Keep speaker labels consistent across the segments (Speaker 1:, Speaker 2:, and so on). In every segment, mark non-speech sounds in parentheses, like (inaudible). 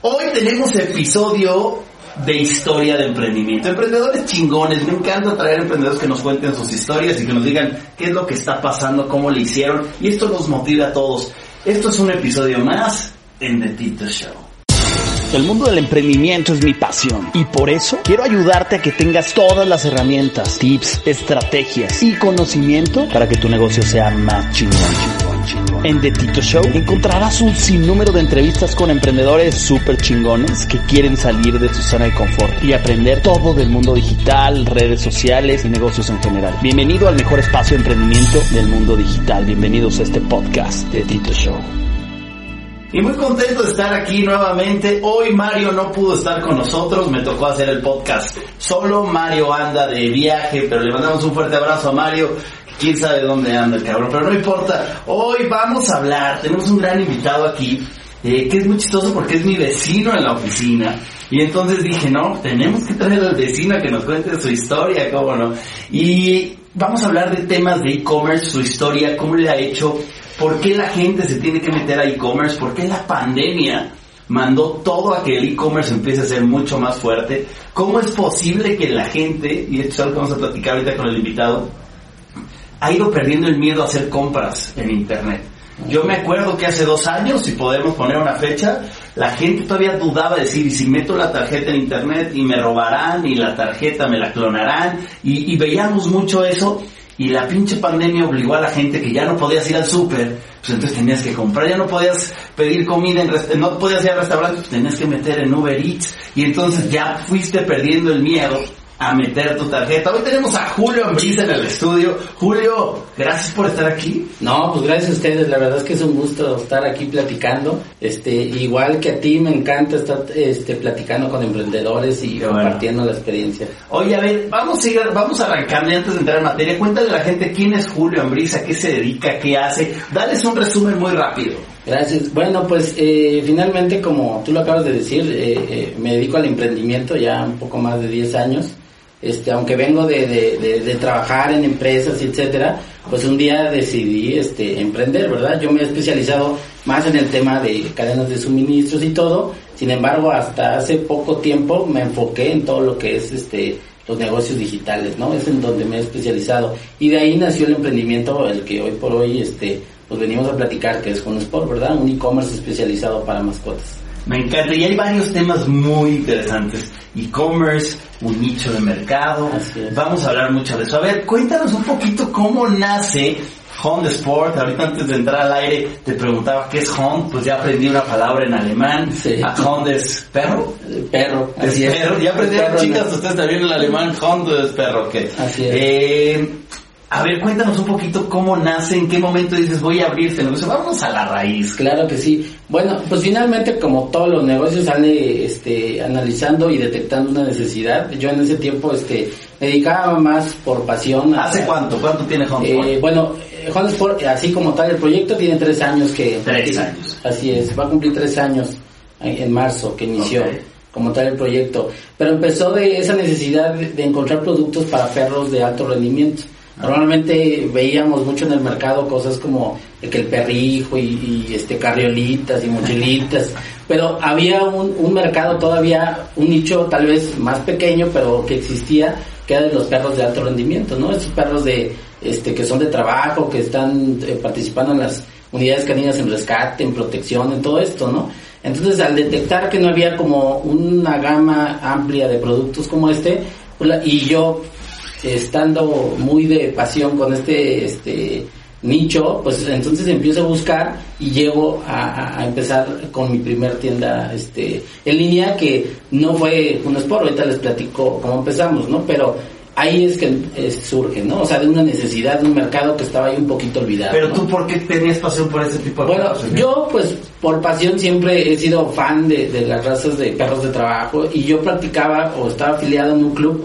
Speaker 1: Hoy tenemos episodio de historia de emprendimiento. Emprendedores chingones, me encanta traer emprendedores que nos cuenten sus historias y que nos digan qué es lo que está pasando, cómo le hicieron y esto nos motiva a todos. Esto es un episodio más en The Tito Show.
Speaker 2: El mundo del emprendimiento es mi pasión y por eso quiero ayudarte a que tengas todas las herramientas, tips, estrategias y conocimiento para que tu negocio sea más chingón. En The Tito Show encontrarás un sinnúmero de entrevistas con emprendedores súper chingones que quieren salir de su zona de confort y aprender todo del mundo digital, redes sociales y negocios en general. Bienvenido al mejor espacio de emprendimiento del mundo digital. Bienvenidos a este podcast de Tito Show.
Speaker 1: Y muy contento de estar aquí nuevamente. Hoy Mario no pudo estar con nosotros, me tocó hacer el podcast solo. Mario anda de viaje, pero le mandamos un fuerte abrazo a Mario quién sabe dónde anda el cabrón, pero no importa. Hoy vamos a hablar, tenemos un gran invitado aquí, eh, que es muy chistoso porque es mi vecino en la oficina. Y entonces dije, no, tenemos que traer al vecino que nos cuente su historia, cómo no. Y vamos a hablar de temas de e-commerce, su historia, cómo le ha hecho, por qué la gente se tiene que meter a e-commerce, por qué la pandemia mandó todo a que el e-commerce empiece a ser mucho más fuerte. ¿Cómo es posible que la gente, y esto es algo que vamos a platicar ahorita con el invitado, ha ido perdiendo el miedo a hacer compras en Internet. Yo me acuerdo que hace dos años, si podemos poner una fecha, la gente todavía dudaba de decir, y si meto la tarjeta en Internet y me robarán y la tarjeta me la clonarán, y, veíamos mucho eso, y la pinche pandemia obligó a la gente que ya no podías ir al súper, pues entonces tenías que comprar, ya no podías pedir comida, en no podías ir al restaurante, pues tenías que meter en Uber Eats, y entonces ya fuiste perdiendo el miedo a meter tu tarjeta. Hoy tenemos a Julio Ambrisa en el estudio. Julio, gracias por estar aquí.
Speaker 3: No, pues gracias a ustedes. La verdad es que es un gusto estar aquí platicando. Este, igual que a ti me encanta estar este, platicando con emprendedores y compartiendo la experiencia.
Speaker 1: Oye, a ver, vamos a ir, vamos a arrancarle antes de entrar en materia. Cuéntale a la gente quién es Julio Ambrisa, qué se dedica, qué hace. Dales un resumen muy rápido.
Speaker 3: Gracias. Bueno, pues eh, finalmente, como tú lo acabas de decir, eh, eh, me dedico al emprendimiento ya un poco más de 10 años este, aunque vengo de, de, de, trabajar en empresas, etcétera, pues un día decidí este, emprender, ¿verdad? Yo me he especializado más en el tema de cadenas de suministros y todo, sin embargo, hasta hace poco tiempo me enfoqué en todo lo que es este, los negocios digitales, ¿no? Es en donde me he especializado. Y de ahí nació el emprendimiento, el que hoy por hoy, este, pues venimos a platicar, que es Sport, ¿verdad? Un e-commerce especializado para mascotas.
Speaker 1: Me encanta, y hay varios temas muy interesantes e-commerce, un nicho de mercado. Vamos a hablar mucho de eso. A ver, cuéntanos un poquito cómo nace Honda Sport. Ahorita antes de entrar al aire te preguntaba qué es Honda, pues ya aprendí una palabra en alemán. Sí. Honda es perro.
Speaker 3: Perro.
Speaker 1: Es perro. Ya aprendieron chicas, ustedes también el alemán. Honda es perro.
Speaker 3: Así es.
Speaker 1: Eh, a ver, cuéntanos un poquito cómo nace, en qué momento dices voy a abrir este negocio. Vamos a la raíz.
Speaker 3: Claro que sí. Bueno, pues finalmente como todos los negocios sale este, analizando y detectando una necesidad. Yo en ese tiempo este, me dedicaba más por pasión.
Speaker 1: ¿Hace cuánto? ¿Cuánto tiene Honda
Speaker 3: eh, bueno, eh, Honda Sport, así como tal, el proyecto tiene tres años que...
Speaker 1: Tres años.
Speaker 3: Así es, va a cumplir tres años en marzo que inició. como tal el proyecto, pero empezó de esa necesidad de encontrar productos para perros de alto rendimiento. Normalmente veíamos mucho en el mercado cosas como que el perrijo y, este carriolitas y mochilitas, (laughs) pero había un, un, mercado todavía, un nicho tal vez más pequeño, pero que existía, que era de los perros de alto rendimiento, ¿no? Esos perros de este que son de trabajo, que están eh, participando en las unidades caninas en rescate, en protección, en todo esto, ¿no? Entonces, al detectar que no había como una gama amplia de productos como este, pues y yo estando muy de pasión con este, este nicho, pues entonces empiezo a buscar y llego a, empezar con mi primer tienda este en línea que no fue un sport, ahorita les platico cómo empezamos, ¿no? Pero ahí es que eh, surge, ¿no? O sea, de una necesidad de un mercado que estaba ahí un poquito olvidado.
Speaker 1: Pero
Speaker 3: ¿no?
Speaker 1: tú, ¿por qué tenías pasión por ese tipo de
Speaker 3: Bueno, yo pues por pasión siempre he sido fan de, de las razas de perros de trabajo y yo practicaba o estaba afiliado en un club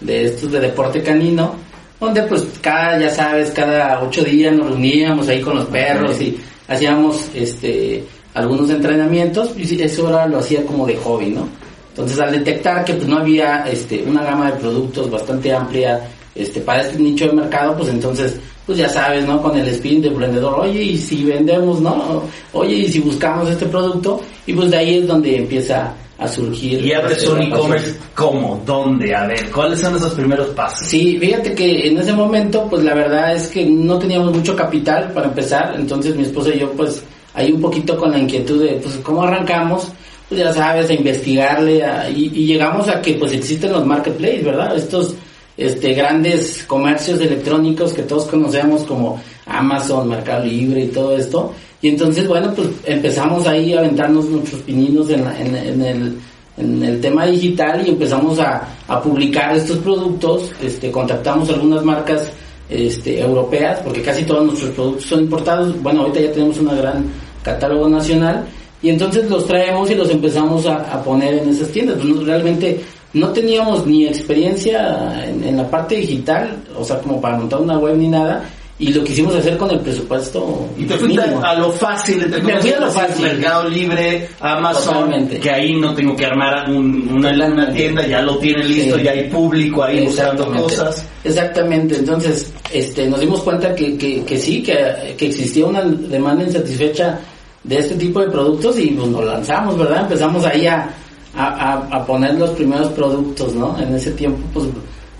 Speaker 3: de estos de deporte canino, donde pues cada, ya sabes, cada ocho días nos reuníamos ahí con los perros y hacíamos este algunos entrenamientos y eso ahora lo hacía como de hobby, ¿no? Entonces al detectar que pues no había este una gama de productos bastante amplia este para este nicho de mercado, pues entonces pues ya sabes, ¿no? Con el spin de emprendedor, oye, y si vendemos, ¿no? Oye, y si buscamos este producto, y pues de ahí es donde empieza a surgir.
Speaker 1: Y abres
Speaker 3: este,
Speaker 1: un e-commerce. ¿cómo? ¿Dónde? A ver, ¿cuáles son esos primeros pasos?
Speaker 3: Sí, fíjate que en ese momento, pues la verdad es que no teníamos mucho capital para empezar, entonces mi esposa y yo, pues ahí un poquito con la inquietud de, pues, ¿cómo arrancamos? Pues ya sabes, a investigarle, a- y, y llegamos a que, pues existen los marketplaces, ¿verdad? Estos este, grandes comercios electrónicos que todos conocemos como Amazon, Mercado Libre y todo esto. Y entonces, bueno, pues empezamos ahí a aventarnos nuestros pininos en, la- en- en el, en el tema digital y empezamos a, a publicar estos productos, este, contactamos algunas marcas este, europeas, porque casi todos nuestros productos son importados, bueno, ahorita ya tenemos una gran catálogo nacional, y entonces los traemos y los empezamos a, a poner en esas tiendas. Pues, realmente no teníamos ni experiencia en, en la parte digital, o sea, como para montar una web ni nada, y lo quisimos hacer con el presupuesto
Speaker 1: Y te fuiste a lo fácil,
Speaker 3: Me fui a lo fácil.
Speaker 1: Mercado Libre, Amazon,
Speaker 3: Totalmente.
Speaker 1: que ahí no tengo que armar un- una, una tienda, ya lo tienen listo,
Speaker 3: Sí.
Speaker 1: ya hay público ahí buscando cosas.
Speaker 3: Exactamente, entonces este, nos dimos cuenta que, que, que sí, que, que existía una demanda insatisfecha de este tipo de productos y pues nos lanzamos, ¿verdad? Empezamos ahí a, a- a poner los primeros productos, ¿no? En ese tiempo pues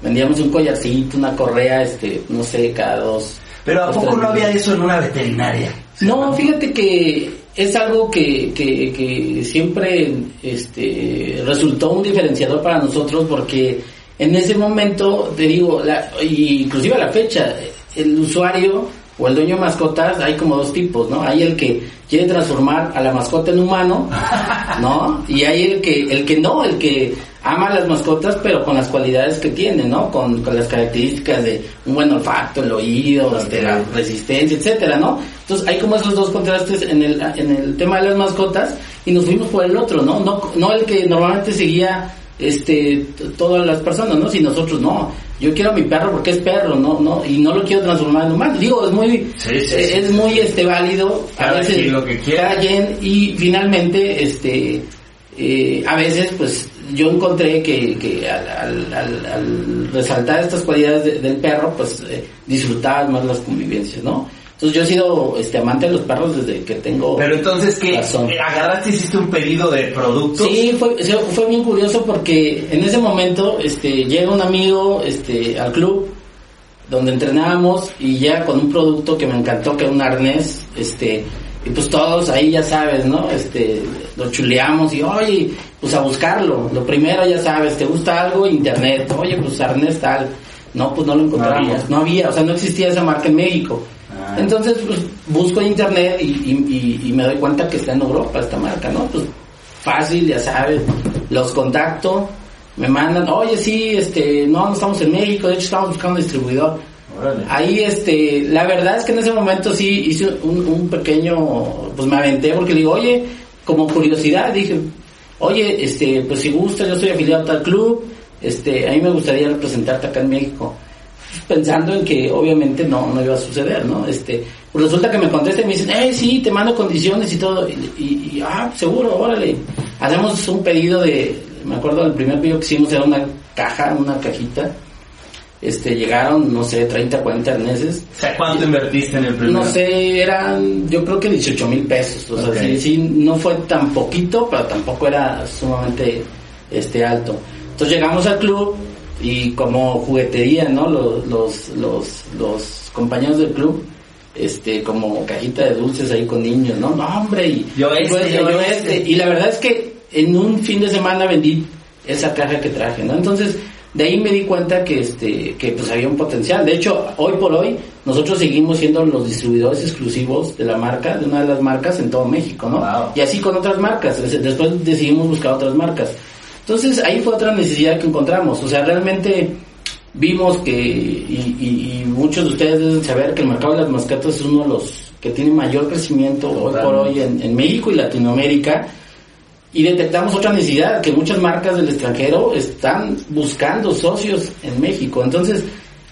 Speaker 3: vendíamos un collarcito, una correa, este, no sé, cada dos.
Speaker 1: Pero ¿a poco no había eso en una veterinaria?
Speaker 3: No, fíjate que es algo que, que, que siempre este, resultó un diferenciador para nosotros porque en ese momento, te digo, la, inclusive a la fecha, el usuario o el dueño de mascotas hay como dos tipos, ¿no? Hay el que quiere transformar a la mascota en humano, ¿no? Y hay el que, el que no, el que ama las mascotas pero con las cualidades que tiene, ¿no? Con, con las características de un buen olfato, el oído, este, la resistencia, etcétera, ¿no? Entonces hay como esos dos contrastes en el, en el tema de las mascotas y nos fuimos por el otro, ¿no? No, no el que normalmente seguía este todas las personas, ¿no? Si nosotros no, yo quiero a mi perro porque es perro, no, no, y no lo quiero transformar en humano. Digo, es muy,
Speaker 1: Sí, sí,
Speaker 3: eh,
Speaker 1: sí.
Speaker 3: es muy este válido
Speaker 1: Cada quien lo que quiera.
Speaker 3: cada quien, y finalmente este eh, a veces pues yo encontré que, que al, al- al- al resaltar estas cualidades de- del perro pues eh, disfrutabas más las convivencias, ¿no? Entonces yo he sido este amante de los perros desde que tengo
Speaker 1: Pero entonces, ¿qué?
Speaker 3: razón.
Speaker 1: ¿Agarraste hiciste un pedido de productos?
Speaker 3: Sí, fue, fue bien curioso porque en ese momento este, llega un amigo este, al club donde entrenábamos y ya con un producto que me encantó, que era un arnés, este, y pues todos ahí ya sabes, ¿no? Este, lo chuleamos y oye, pues a buscarlo. Lo primero ya sabes, te gusta algo, internet, oye, pues arnés tal. No, pues no lo encontramos,
Speaker 1: había.
Speaker 3: no había, o sea, no existía esa marca en México.
Speaker 1: Ah.
Speaker 3: Entonces, pues busco en internet y, y- y- y me doy cuenta que está en Europa esta marca, ¿no? Pues fácil, ya sabes, los contacto, me mandan, oye, sí, este, no, no estamos en México, de hecho estamos buscando un distribuidor. Ahí, este, la verdad es que en ese momento sí hice un, pequeño, pues me aventé porque digo, oye, como curiosidad, dije, oye, este, pues si gusta, yo estoy afiliado a tal club, este, a mí me gustaría representarte acá en México. Pensando en que obviamente no, no iba a suceder, ¿no? Este, pues resulta que me contestan y me dicen, eh, sí, te mando condiciones y todo, y, y- ah, seguro, órale. Hacemos un pedido de, me acuerdo del primer pedido que hicimos era una caja, una cajita, este, llegaron, no sé, 30, 40 arneses.
Speaker 1: O sea, ¿cuánto invertiste en el primero?
Speaker 3: No sé, eran, yo creo que 18 mil pesos. O sea, sí, sí, no fue tan poquito, pero tampoco era sumamente este alto. Entonces llegamos al club y como juguetería, ¿no? Los, los, los, los compañeros del club, este, como cajita de dulces ahí con niños, ¿no? No, hombre, y
Speaker 1: Yo este,
Speaker 3: pues,
Speaker 1: yo
Speaker 3: yo
Speaker 1: este.
Speaker 3: este. Y la verdad es que en un fin de semana vendí esa caja que traje, ¿no? Entonces, de ahí me di cuenta que este que pues había un potencial. De hecho, hoy por hoy nosotros seguimos siendo los distribuidores exclusivos de la marca, de una de las marcas en todo México, ¿no?
Speaker 1: Wow.
Speaker 3: Y así con otras marcas. Des- Después decidimos buscar otras marcas. Entonces, ahí fue otra necesidad que encontramos. O sea, realmente vimos que, y, muchos de ustedes deben saber que el mercado de las mascotas es uno de los que tiene mayor crecimiento hoy por hoy en, México y Latinoamérica. Y detectamos otra necesidad, que muchas marcas del extranjero están buscando socios en México. Entonces,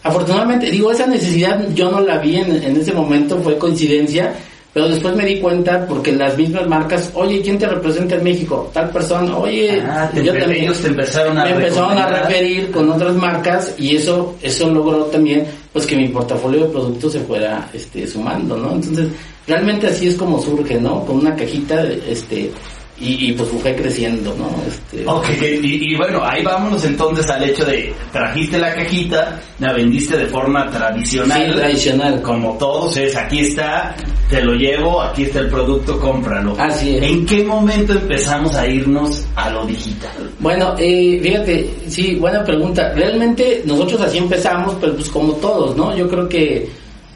Speaker 3: afortunadamente, digo, esa necesidad yo no la vi en, en ese momento, fue coincidencia, pero después me di cuenta porque las mismas marcas, oye, ¿quién te representa en México? Tal persona, oye,
Speaker 1: ah, yo también, ellos te empezaron a
Speaker 3: me empezaron a referir con otras marcas y eso eso logró también pues que mi portafolio de productos se fuera este sumando, ¿no? Entonces, realmente así es como surge, ¿no? Con una cajita este y, pues fue creciendo, ¿no? Este,
Speaker 1: ok, y, bueno, ahí vámonos entonces al hecho de trajiste la cajita, la vendiste de forma tradicional.
Speaker 3: Sí, tradicional.
Speaker 1: Como todos, es aquí está, te lo llevo, aquí está el producto, cómpralo.
Speaker 3: Así es.
Speaker 1: ¿En qué momento empezamos a irnos a lo digital?
Speaker 3: Bueno, eh, fíjate, sí, buena pregunta. Realmente nosotros así empezamos, pero pues como todos, ¿no? Yo creo que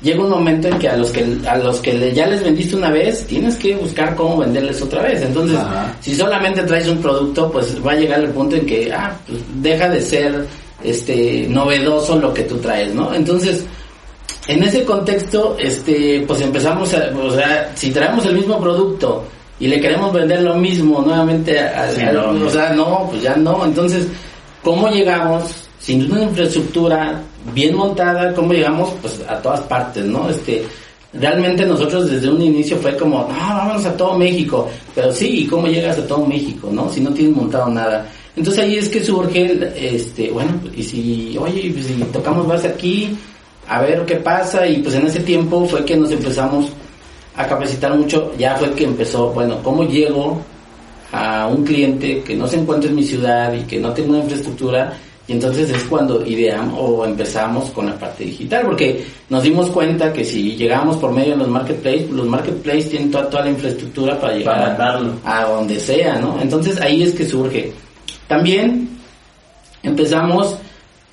Speaker 3: llega un momento en que a los que a los que ya les vendiste una vez tienes que buscar cómo venderles otra vez. Entonces si solamente traes un producto pues va a llegar el punto en que ah pues deja de ser este novedoso lo que tú traes no entonces en ese contexto este pues empezamos a, o sea si traemos el mismo producto y le queremos vender lo mismo nuevamente a, o sea no pues ya no. Entonces cómo llegamos sin una infraestructura bien montada, cómo llegamos pues a todas partes, ¿no? Este, realmente nosotros desde un inicio fue como, no, vámonos a todo México, pero sí, ¿y cómo llegas a todo México, no? Si no tienes montado nada. Entonces ahí es que surge, este, bueno, y si, oye, pues si tocamos base aquí, a ver qué pasa, y pues en ese tiempo fue que nos empezamos a capacitar mucho, ya fue que empezó, bueno, ¿cómo llego a un cliente que no se encuentra en mi ciudad y que no tengo una infraestructura? Y entonces es cuando ideamos o empezamos con la parte digital, porque nos dimos cuenta que si llegamos por medio de los marketplaces, los marketplaces tienen toda, toda la infraestructura para llegar a, donde sea, ¿no? Entonces ahí es que surge. También empezamos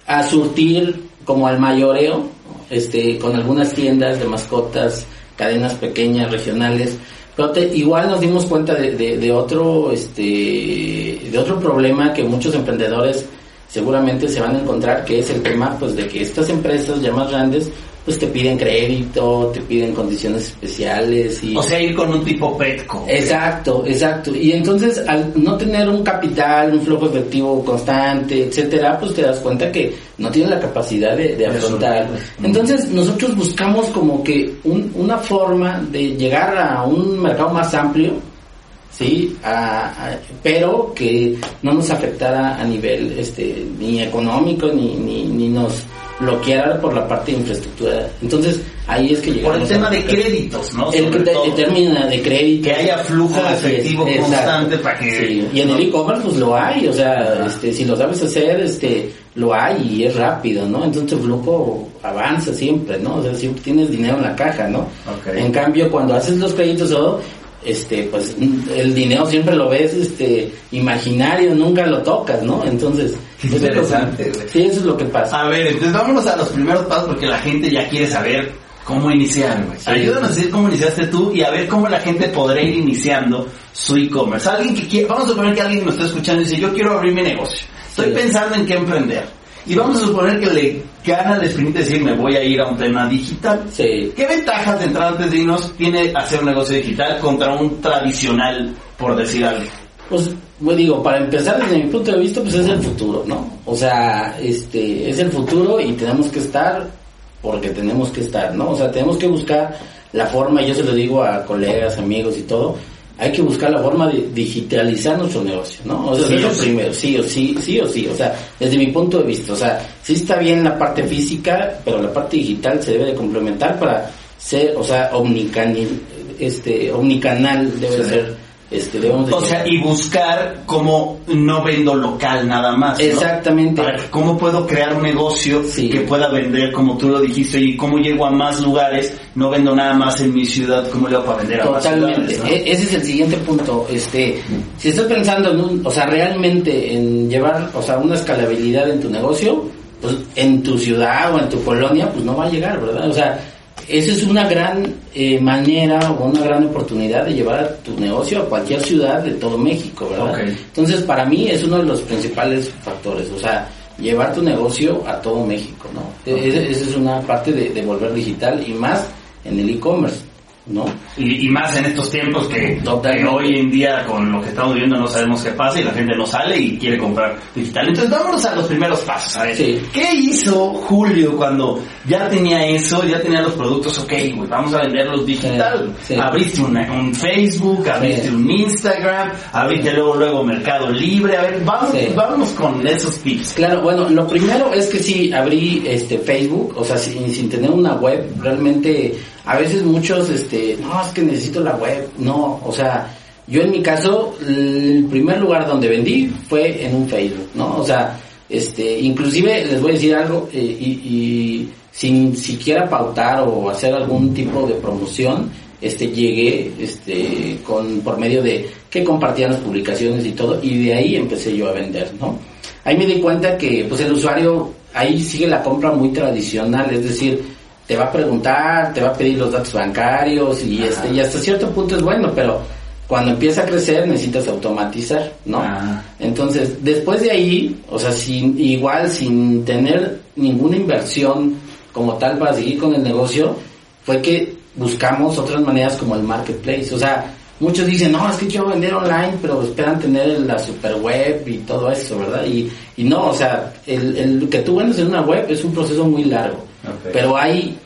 Speaker 3: a surtir como al mayoreo, este, con algunas tiendas de mascotas, cadenas pequeñas, regionales, pero igual nos dimos cuenta de, de, otro, este, de otro problema que muchos emprendedores seguramente se van a encontrar que es el tema pues de que estas empresas ya más grandes pues te piden crédito, te piden condiciones especiales y...
Speaker 1: O sea, ir con un tipo Petco.
Speaker 3: Exacto, exacto. Y entonces al no tener un capital, un flujo efectivo constante, etcétera, pues te das cuenta que no tienen la capacidad de, afrontar. Entonces nosotros buscamos como que un, una forma de llegar a un mercado más amplio, sí, pero que no nos afectara a nivel este ni económico ni, ni, ni nos bloqueara por la parte de infraestructura. Entonces, ahí es que llegamos.
Speaker 1: Por el tema de créditos, ¿no?
Speaker 3: El, término de crédito.
Speaker 1: Que haya flujo efectivo constante para que...
Speaker 3: Y en el e-commerce pues lo hay, o sea, este, si lo sabes hacer, este, lo hay y es rápido, ¿no? Entonces el flujo avanza siempre, ¿no? O sea, siempre tienes dinero en la caja, ¿no? En cambio, cuando haces los créditos o este pues el dinero siempre lo ves este imaginario nunca lo tocas no entonces
Speaker 1: interesante
Speaker 3: sí eso es lo que pasa.
Speaker 1: A ver entonces vámonos a los primeros pasos porque la gente ya quiere saber cómo iniciar güey. Ayúdanos a decir cómo iniciaste tú y a ver cómo la gente podrá ir iniciando su e-commerce. Alguien que quiere vamos a suponer que alguien me está escuchando y dice yo quiero abrir mi negocio. Estoy pensando en qué emprender y vamos a suponer que le gana de decir, me voy a ir a un tema digital.
Speaker 3: Sí.
Speaker 1: ¿Qué ventajas de entrar antes de irnos tiene hacer un negocio digital contra un tradicional, por decir algo?
Speaker 3: Pues, pues digo, para empezar, desde mi punto de vista, pues es el futuro, ¿no? O sea, este, es el futuro y tenemos que estar porque tenemos que estar, ¿no? O sea, tenemos que buscar la forma, y yo se lo digo a colegas, amigos y todo, hay que buscar la forma de digitalizar nuestro negocio, ¿no? O sea, sí, eso primero, sí o sí, sí o sí, o sea, desde mi punto de vista, o sea, sí está bien la parte física, pero la parte digital se debe de complementar para ser, o sea, omnicanal, este, omnicanal debe ser este,
Speaker 1: o sea, y buscar cómo no vendo local nada más.
Speaker 3: Exactamente.
Speaker 1: cómo puedo crear un negocio que pueda vender, como tú lo dijiste, y cómo llego a más lugares, no vendo nada más en mi ciudad, cómo le hago para vender a más lugares.
Speaker 3: E-, ese es el siguiente punto. Este, si estás pensando en un, o sea, realmente en llevar, o sea, una escalabilidad en tu negocio, pues en tu ciudad o en tu colonia, pues no va a llegar, ¿verdad? O sea, esa es una gran eh, manera o una gran oportunidad de llevar tu negocio a cualquier ciudad de todo México, ¿verdad? Entonces, para mí es uno de los principales factores. O sea, llevar tu negocio a todo México, ¿no? E- e- Esa es una parte de, de volver digital y más en el e-commerce, ¿no?
Speaker 1: Y, y más en estos tiempos que, hoy en día con lo que estamos viviendo no sabemos qué pasa y la gente no sale y quiere comprar digital. Entonces vámonos a los primeros pasos. A ver,
Speaker 3: Sí.
Speaker 1: ¿qué hizo Julio cuando ya tenía eso, ya tenía los productos? Ok, vamos a venderlos digital.
Speaker 3: Sí.
Speaker 1: Abriste un Facebook, abriste
Speaker 3: Sí.
Speaker 1: un Instagram, abriste luego luego Mercado Libre. A ver, vamos, vámonos con esos tips.
Speaker 3: Claro, bueno, lo primero es que sí abrí este Facebook, o sea, sin, sin tener una web, realmente a veces muchos, este, no, es que necesito la web, no, o sea, yo en mi caso, el primer lugar donde vendí fue en un Facebook, ¿no? O sea, este, inclusive les voy a decir algo, eh, y, y sin siquiera pautar o hacer algún tipo de promoción, este, llegué, este, con, por medio de que compartían las publicaciones y todo, y de ahí empecé yo a vender, ¿no? Ahí me di cuenta que, pues el usuario, ahí sigue la compra muy tradicional, es decir, te va a preguntar, te va a pedir los datos bancarios y este, y hasta cierto punto es bueno, pero cuando empieza a crecer necesitas automatizar, ¿no? Entonces, después de ahí, o sea, sin, igual sin tener ninguna inversión como tal para seguir con el negocio, fue que buscamos otras maneras como el marketplace. O sea, muchos dicen, no, es que quiero vender online, pero esperan tener la super web y todo eso, ¿verdad? Y, y no, o sea, el, el que tú vendes en una web es un proceso muy largo. Pero hay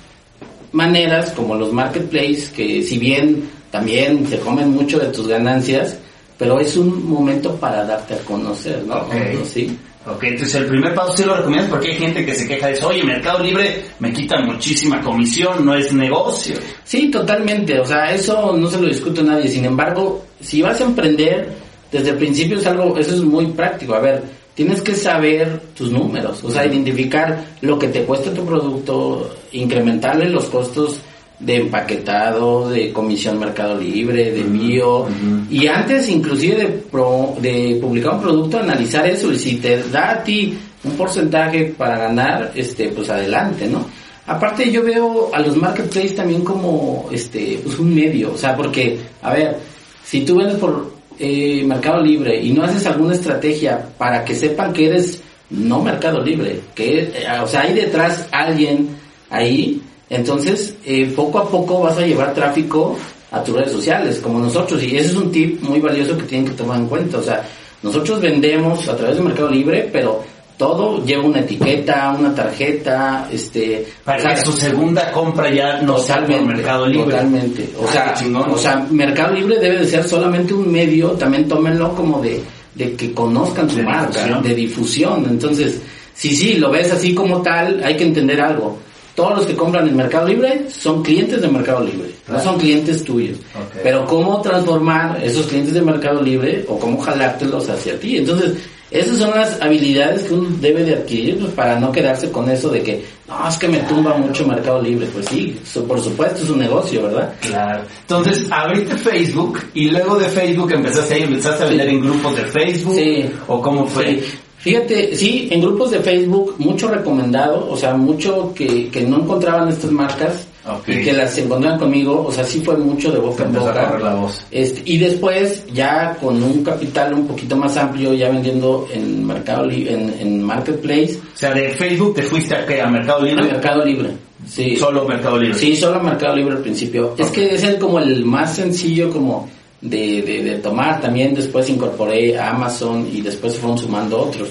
Speaker 3: maneras como los marketplaces que si bien también se comen mucho de tus ganancias, pero es un momento para darte a conocer, ¿no?
Speaker 1: Ok.
Speaker 3: ¿Sí?
Speaker 1: Ok, entonces el primer paso sí lo recomiendas porque hay gente que se queja de eso, oye, Mercado Libre me quita muchísima comisión, no es negocio.
Speaker 3: Sí, totalmente. O sea, eso no se lo discute a nadie. Sin embargo, si vas a emprender, desde el principio es algo, eso es muy práctico. A ver, tienes que saber tus números, o sea, identificar lo que te cuesta tu producto, incrementarle los costos de empaquetado, de comisión Mercado Libre, de envío, y antes inclusive de, pro- de publicar un producto, analizar eso, y si te da a ti un porcentaje para ganar, este, pues adelante, ¿no? Aparte yo veo a los marketplaces también como este pues un medio, o sea, porque a ver, si tú vendes por eh, Mercado Libre y no haces alguna estrategia para que sepan que eres no Mercado Libre, que eh, o sea, hay detrás alguien ahí, entonces eh, poco a poco vas a llevar tráfico a tus redes sociales, como nosotros, y ese es un tip muy valioso que tienen que tomar en cuenta, o sea, nosotros vendemos a través de Mercado Libre, pero todo lleva una etiqueta, una tarjeta, este,
Speaker 1: Para
Speaker 3: o sea,
Speaker 1: que su segunda compra ya no sea por Mercado Libre.
Speaker 3: Totalmente. O
Speaker 1: Ah,
Speaker 3: sea,
Speaker 1: chingón.
Speaker 3: o sea, Mercado Libre debe de ser solamente un medio, también tómenlo como de, de que conozcan
Speaker 1: De
Speaker 3: marca,
Speaker 1: difusión.
Speaker 3: de difusión. Entonces, si sí, lo ves así como tal, hay que entender algo. Todos los que compran en Mercado Libre son clientes de Mercado Libre, no son clientes tuyos. Pero cómo transformar esos clientes de Mercado Libre o cómo jalártelos hacia ti. Entonces, esas son las habilidades que uno debe de adquirir pues, para no quedarse con eso de que, no, es que me tumba mucho Mercado Libre. Pues sí, por supuesto es un negocio, ¿verdad?
Speaker 1: Claro. Entonces, abriste Facebook y luego de Facebook empezaste ahí, empezaste a vender
Speaker 3: Sí.
Speaker 1: en grupos de Facebook.
Speaker 3: Sí.
Speaker 1: ¿O cómo fue?
Speaker 3: Sí. Fíjate, sí, en grupos de Facebook, mucho recomendado, o sea, mucho que, que no encontraban estas marcas Y que las encontraban conmigo, o sea, sí fue mucho de boca en boca.
Speaker 1: la voz.
Speaker 3: Este, y después, ya con un capital un poquito más amplio, ya vendiendo en Mercado en, en Marketplace,
Speaker 1: O sea, de Facebook te fuiste a, qué, a Mercado
Speaker 3: a
Speaker 1: Libre.
Speaker 3: Mercado Libre. Sí.
Speaker 1: Solo Mercado Libre.
Speaker 3: Sí, solo Mercado Libre al principio. Es que es el como el más sencillo como de, de, de tomar. También después incorporé a Amazon y después fueron sumando otros.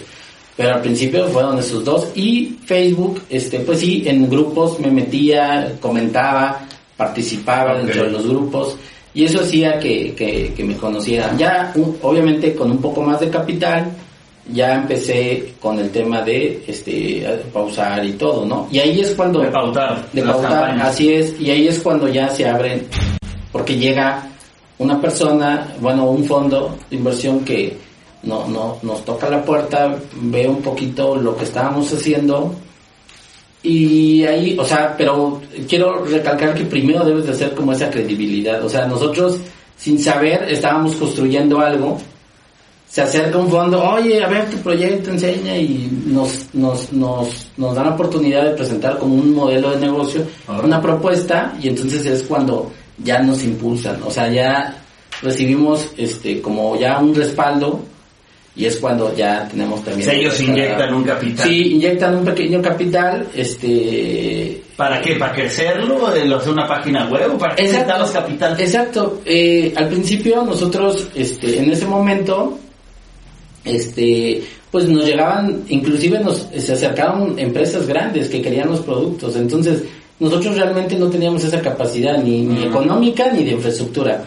Speaker 3: Pero al principio fueron esos dos. Y Facebook, este, pues sí, en grupos me metía, comentaba, participaba dentro de los grupos. Y eso hacía que, que, que me conocieran. Ya, obviamente, con un poco más de capital, ya empecé con el tema de este pausar y todo, ¿no? Y ahí es cuando
Speaker 1: De pautar.
Speaker 3: de pautar, así es, y ahí es cuando ya se abren, porque llega una persona, bueno, un fondo de inversión que no, no, nos toca la puerta, ve un poquito lo que estábamos haciendo, y ahí, o sea, pero quiero recalcar que primero debes de hacer como esa credibilidad, o sea, nosotros sin saber estábamos construyendo algo, se acerca un fondo, oye, a ver tu proyecto, enseña y nos, nos, nos, nos dan la oportunidad de presentar como un modelo de negocio, una propuesta y entonces es cuando ya nos impulsan, o sea, ya recibimos este como ya un respaldo y es cuando ya tenemos también...
Speaker 1: O sea, ellos inyectan un capital.
Speaker 3: Sí, inyectan un pequeño capital, este...
Speaker 1: ¿Para qué? ¿Para crecerlo? ¿De hacer una página web? ¿O ¿Para
Speaker 3: Exacto.
Speaker 1: los capitales?
Speaker 3: Exacto. Eh, al principio nosotros, este, en ese momento, este, pues nos llegaban, inclusive nos se acercaron empresas grandes que querían los productos. Entonces, nosotros realmente no teníamos esa capacidad ni, ni económica ni de infraestructura.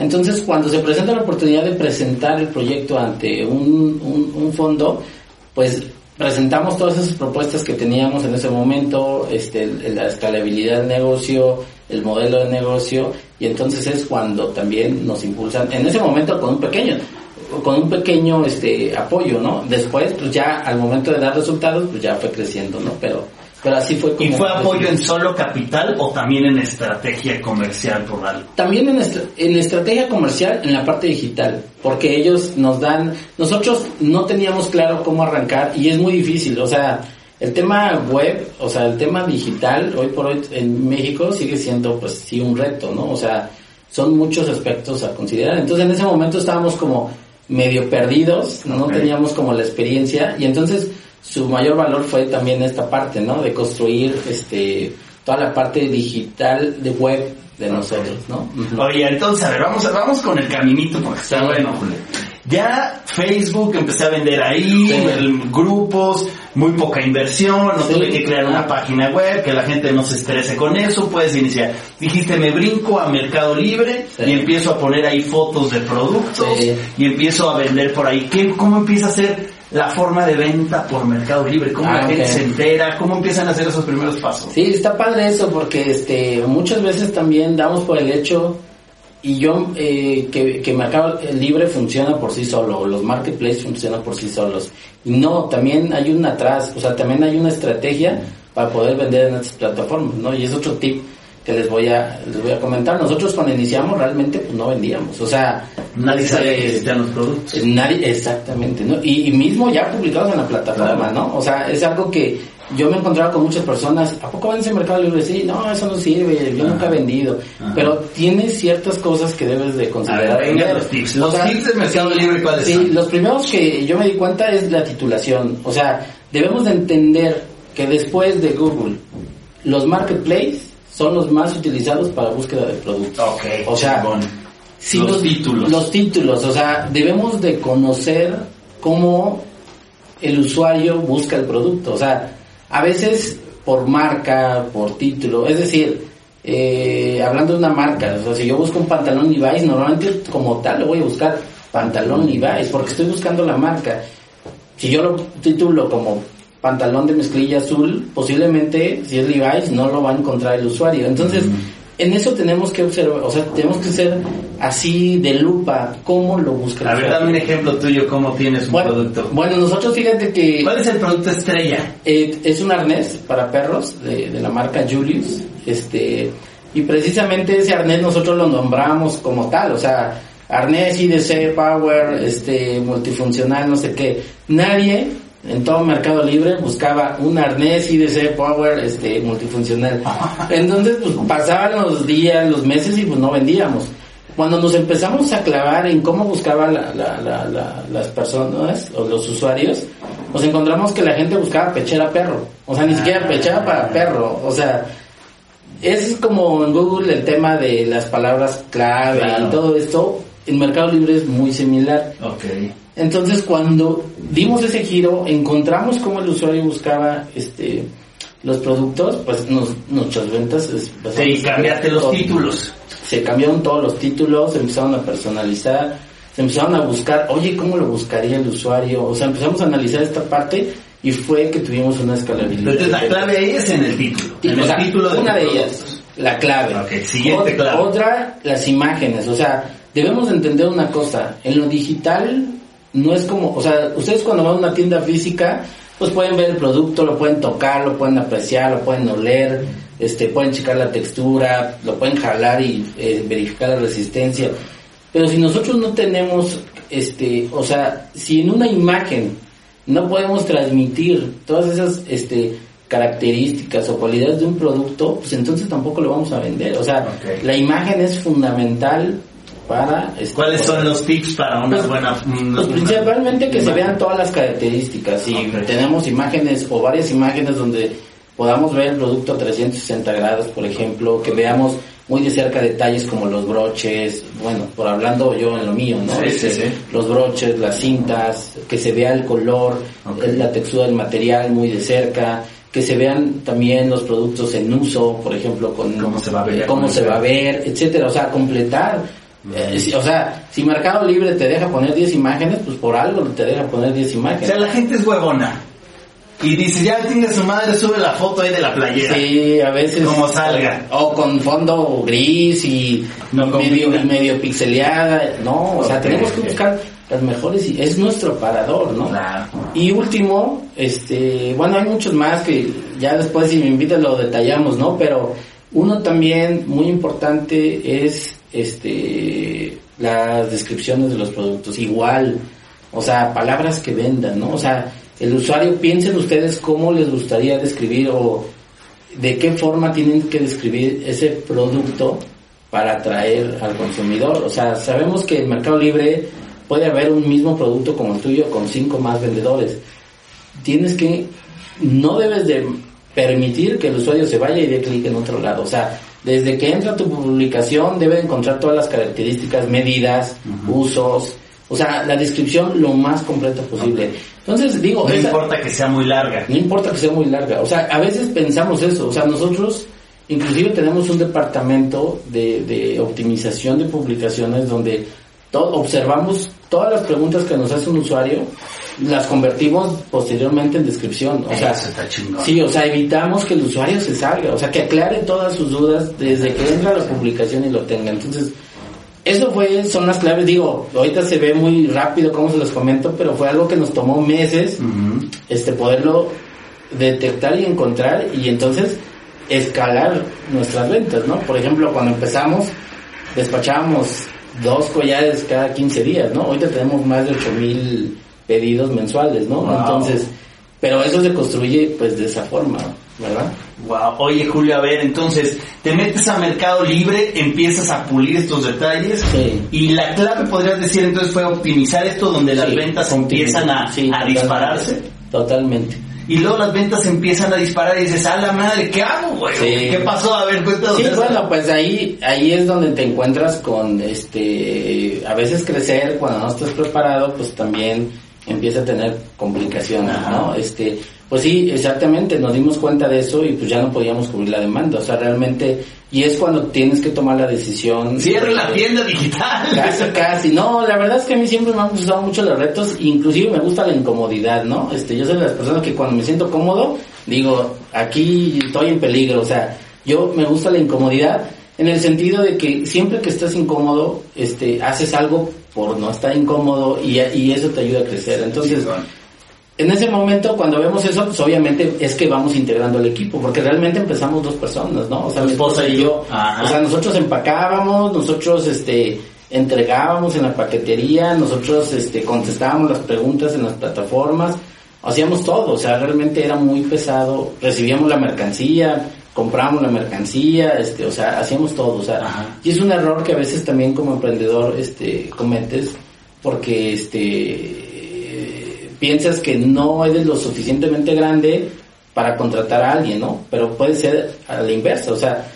Speaker 3: Entonces, cuando se presenta la oportunidad de presentar el proyecto ante un, un, un fondo, pues presentamos todas esas propuestas que teníamos en ese momento, este, la escalabilidad del negocio, el modelo de negocio, y entonces es cuando también nos impulsan, en ese momento con un pequeño, con un pequeño este apoyo, ¿no? Después, pues ya al momento de dar resultados, pues ya fue creciendo, ¿no? Pero, pero así fue como...
Speaker 1: ¿Y fue apoyo en solo capital o también en estrategia comercial por algo?
Speaker 3: También en, estra- en estrategia comercial, en la parte digital, porque ellos nos dan, nosotros no teníamos claro cómo arrancar y es muy difícil, o sea, el tema web, o sea, el tema digital, hoy por hoy en México sigue siendo pues sí un reto, ¿no? O sea, son muchos aspectos a considerar. Entonces en ese momento estábamos como medio perdidos, no, No teníamos como la experiencia y entonces su mayor valor fue también esta parte, ¿no? De construir este toda la parte digital de web de nosotros, ¿no?
Speaker 1: Oye, entonces, a ver, vamos, vamos con el caminito porque está bueno, Julio. Ya Facebook empecé a vender ahí,
Speaker 3: Sí.
Speaker 1: el- grupos, muy poca inversión, no
Speaker 3: Sí.
Speaker 1: tuve que crear una página web, que la gente no se estrese con eso, puedes iniciar. Dijiste, me brinco a Mercado Libre
Speaker 3: Sí.
Speaker 1: y empiezo a poner ahí fotos de productos y empiezo a vender por ahí. ¿Qué, ¿Cómo empieza a ser la forma de venta por Mercado Libre? ¿Cómo
Speaker 3: Ah,
Speaker 1: la gente
Speaker 3: ok.
Speaker 1: se entera? ¿Cómo empiezan a hacer esos primeros pasos?
Speaker 3: Sí, está padre eso porque este muchas veces también damos por el hecho y yo eh, que, que Mercado Libre funciona por sí solo, o los marketplaces funcionan por sí solos. Y no, también hay una atrás, o sea, también hay una estrategia para poder vender en estas plataformas, ¿no? Y es otro tip que les voy a les voy a comentar. Nosotros cuando iniciamos realmente pues no vendíamos, o sea,
Speaker 1: Nadie sabe
Speaker 3: eh,
Speaker 1: que existían los productos.
Speaker 3: Nadie, exactamente, ¿no? Y, y mismo ya publicados en la plataforma, ¿no? O sea, es algo que yo me he encontrado con muchas personas, ¿a poco vendes en Mercado Libre? Sí, no, eso no sirve, yo nunca he vendido.
Speaker 1: Ajá.
Speaker 3: Pero tiene ciertas cosas que debes de considerar.
Speaker 1: ver, venga, los tips.
Speaker 3: O
Speaker 1: Los
Speaker 3: sea,
Speaker 1: tips de Mercado Libre, ¿cuáles
Speaker 3: sí,
Speaker 1: son?
Speaker 3: los primeros que yo me di cuenta es la titulación. O sea, debemos de entender que después de Google, los marketplaces son los más utilizados para búsqueda de productos.
Speaker 1: Ok,
Speaker 3: o sea. Sí,
Speaker 1: Los títulos.
Speaker 3: Los títulos, o sea, debemos de conocer cómo el usuario busca el producto. O sea, a veces por marca, por título, es decir, eh, hablando de una marca, o sea, si yo busco un pantalón Levi's, normalmente como tal lo voy a buscar pantalón Levi's, porque estoy buscando la marca. Si yo lo titulo como pantalón de mezclilla azul, posiblemente si es Levi's no lo va a encontrar el usuario. Entonces, en eso tenemos que observar, o sea, tenemos que ser así de lupa cómo lo busca el
Speaker 1: A ver, dame un ejemplo tuyo, cómo tienes un
Speaker 3: bueno,
Speaker 1: producto.
Speaker 3: bueno, nosotros fíjate que
Speaker 1: ¿Cuál es el producto estrella?
Speaker 3: eh, es un arnés para perros de, de la marca Julius, este, y precisamente ese arnés nosotros lo nombramos como tal, o sea, arnés IDC, Power, este, multifuncional, no sé qué. Nadie en todo Mercado Libre buscaba un arnés IDC, Power, este, multifuncional. (laughs) Entonces, pues pasaban los días, los meses y pues no vendíamos. Cuando nos empezamos a clavar en cómo buscaban la- la- la- la- las personas o los usuarios, nos encontramos que la gente buscaba pechera perro. O sea, ni siquiera pechera para perro. O sea, es como en Google el tema de las palabras clave
Speaker 1: Claro.
Speaker 3: y todo esto. En Mercado Libre es muy similar.
Speaker 1: Ok.
Speaker 3: Entonces, cuando dimos ese giro, encontramos cómo el usuario buscaba este los productos, pues nos, nuestras ventas...
Speaker 1: Sí, cambiaste los
Speaker 3: todo.
Speaker 1: títulos.
Speaker 3: Se cambiaron todos los títulos, se empezaron a personalizar, se empezaron a buscar, oye, ¿cómo lo buscaría el usuario? O sea, empezamos a analizar esta parte y fue que tuvimos una escalabilidad.
Speaker 1: Entonces la clave ahí es en el título. En
Speaker 3: o
Speaker 1: el
Speaker 3: sea,
Speaker 1: título de
Speaker 3: una de ellas, la clave.
Speaker 1: Ok, siguiente clave.
Speaker 3: Otra, las imágenes. O sea, debemos de entender una cosa. En lo digital no es como, o sea, ustedes cuando van a una tienda física, pues pueden ver el producto, lo pueden tocar, lo pueden apreciar, lo pueden oler, este, pueden checar la textura, lo pueden jalar y eh, verificar la resistencia. Pero si nosotros no tenemos, este, o sea, si en una imagen no podemos transmitir todas esas, este, características o cualidades de un producto, pues entonces tampoco lo vamos a vender. O sea, la imagen es fundamental para...
Speaker 1: ¿Cuáles son los tips para una
Speaker 3: Pues,
Speaker 1: buena... una-
Speaker 3: Pues principalmente que se vean todas las características. Si
Speaker 1: Ok.
Speaker 3: tenemos imágenes o varias imágenes donde podamos ver el producto a 360 grados, por ejemplo, que veamos muy de cerca detalles como los broches, bueno, por hablando yo en lo mío, ¿no?
Speaker 1: Sí, sí,
Speaker 3: Este,
Speaker 1: sí.
Speaker 3: Los broches, las cintas, que se vea el color,
Speaker 1: Ok.
Speaker 3: el- la textura del material muy de cerca, que se vean también los productos en uso, por ejemplo, con
Speaker 1: Cómo se va a ver,
Speaker 3: cómo se va a ver, etcétera, o sea, completar. Eh, si- o sea, si Mercado Libre te deja poner 10 imágenes, pues por algo te deja poner 10
Speaker 1: O
Speaker 3: imágenes.
Speaker 1: sea, la gente es huevona. Y dice, ya tenga su madre, sube la foto ahí de la playera.
Speaker 3: Sí, a veces.
Speaker 1: Como salga.
Speaker 3: O con fondo gris y
Speaker 1: No
Speaker 3: medio, medio pixeleada. No, o sea, tenemos que buscar las mejores y es nuestro parador, ¿no?
Speaker 1: Claro.
Speaker 3: Y último, este, bueno, hay muchos más que ya después si me invitan lo detallamos, ¿no? Pero uno también muy importante es, este, las descripciones de los productos. Igual, o sea, palabras que vendan, ¿no? O sea, el usuario, piensen ustedes cómo les gustaría describir o de qué forma tienen que describir ese producto para atraer al consumidor. O sea, sabemos que en Mercado Libre puede haber un mismo producto como el tuyo con cinco más vendedores. Tienes que, no debes de permitir que el usuario se vaya y dé clic en otro lado. O sea, desde que entra tu publicación debe encontrar todas las características, medidas, usos, o sea, la descripción lo más completa posible. Entonces, digo,
Speaker 1: No
Speaker 3: esa-
Speaker 1: importa que sea muy larga.
Speaker 3: no importa que sea muy larga. O sea, a veces pensamos eso. O sea, nosotros inclusive tenemos un departamento de, de optimización de publicaciones donde to- observamos todas las preguntas que nos hace un usuario, las convertimos posteriormente en descripción. O sea,
Speaker 1: está
Speaker 3: sí, o sea, evitamos que el usuario se salga. O sea, que aclare todas sus dudas desde que entra a la publicación y lo tenga. Entonces, eso fue, son las claves, digo, ahorita se ve muy rápido como se los comento, pero fue algo que nos tomó meses este poderlo detectar y encontrar y entonces escalar nuestras ventas, ¿no? Por ejemplo, cuando empezamos despachábamos dos collares cada 15 días, ¿no? Ahorita tenemos más de 8000 pedidos mensuales, ¿no?
Speaker 1: Wow.
Speaker 3: Entonces, pero eso se construye pues de esa forma, ¿verdad?
Speaker 1: Wow. Oye, Julio, a ver, entonces, te metes a Mercado Libre, empiezas a pulir estos detalles.
Speaker 3: Sí.
Speaker 1: Y la clave, podrías decir, entonces, fue optimizar esto donde las
Speaker 3: Sí,
Speaker 1: ventas empiezan a,
Speaker 3: Sí,
Speaker 1: a
Speaker 3: totalmente.
Speaker 1: dispararse.
Speaker 3: Totalmente.
Speaker 1: Y luego las ventas empiezan a disparar y dices, a la madre, ¿qué hago, güey? ¿Qué pasó? A ver, cuéntanos.
Speaker 3: Sí, bueno, pues ahí, ahí es donde te encuentras con, este, a veces crecer cuando no estás preparado, pues también empieza a tener complicaciones. ¿no? Este, pues sí, exactamente, nos dimos cuenta de eso y pues ya no podíamos cubrir la demanda, o sea, realmente, y es cuando tienes que tomar la decisión.
Speaker 1: Cierre la tienda digital. (laughs)
Speaker 3: Casi, casi. No, la verdad es que a mí siempre me han gustado mucho los retos, inclusive me gusta la incomodidad, ¿no? Este, yo soy de las personas que cuando me siento cómodo, digo, aquí estoy en peligro, o sea, yo me gusta la incomodidad en el sentido de que siempre que estás incómodo, este, haces algo por no estar incómodo y, y eso te ayuda a crecer. Entonces, en ese momento, cuando vemos eso, pues obviamente es que vamos integrando el equipo, porque realmente empezamos dos personas, ¿no? O sea, mi
Speaker 1: esposa y
Speaker 3: y yo.
Speaker 1: Ajá.
Speaker 3: O sea, nosotros empacábamos, nosotros este entregábamos en la paquetería, nosotros este contestábamos las preguntas en las plataformas, hacíamos todo, o sea, realmente era muy pesado, recibíamos la mercancía, comprábamos la mercancía, este, o sea, hacíamos todo, o sea,
Speaker 1: Ajá.
Speaker 3: y es un error que a veces también como emprendedor este cometes porque este piensas que no eres lo suficientemente grande para contratar a alguien, ¿no? Pero puede ser a la inversa, o sea,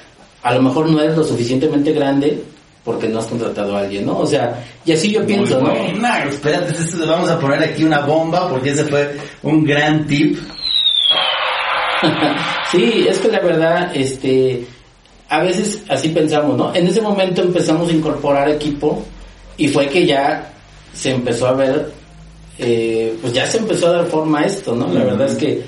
Speaker 3: a lo mejor no eres lo suficientemente grande porque no has contratado a alguien, ¿no? O sea, y así yo pienso,
Speaker 1: Muy
Speaker 3: ¿no?
Speaker 1: buena. Espérate, esto (laughs) le vamos a poner aquí una bomba porque ese fue un gran tip. (laughs)
Speaker 3: sí, es que la verdad, este, a veces así pensamos, ¿no? En ese momento empezamos a incorporar equipo y fue que ya se empezó a ver, eh, pues ya se empezó a dar forma a esto, ¿no? La verdad es que,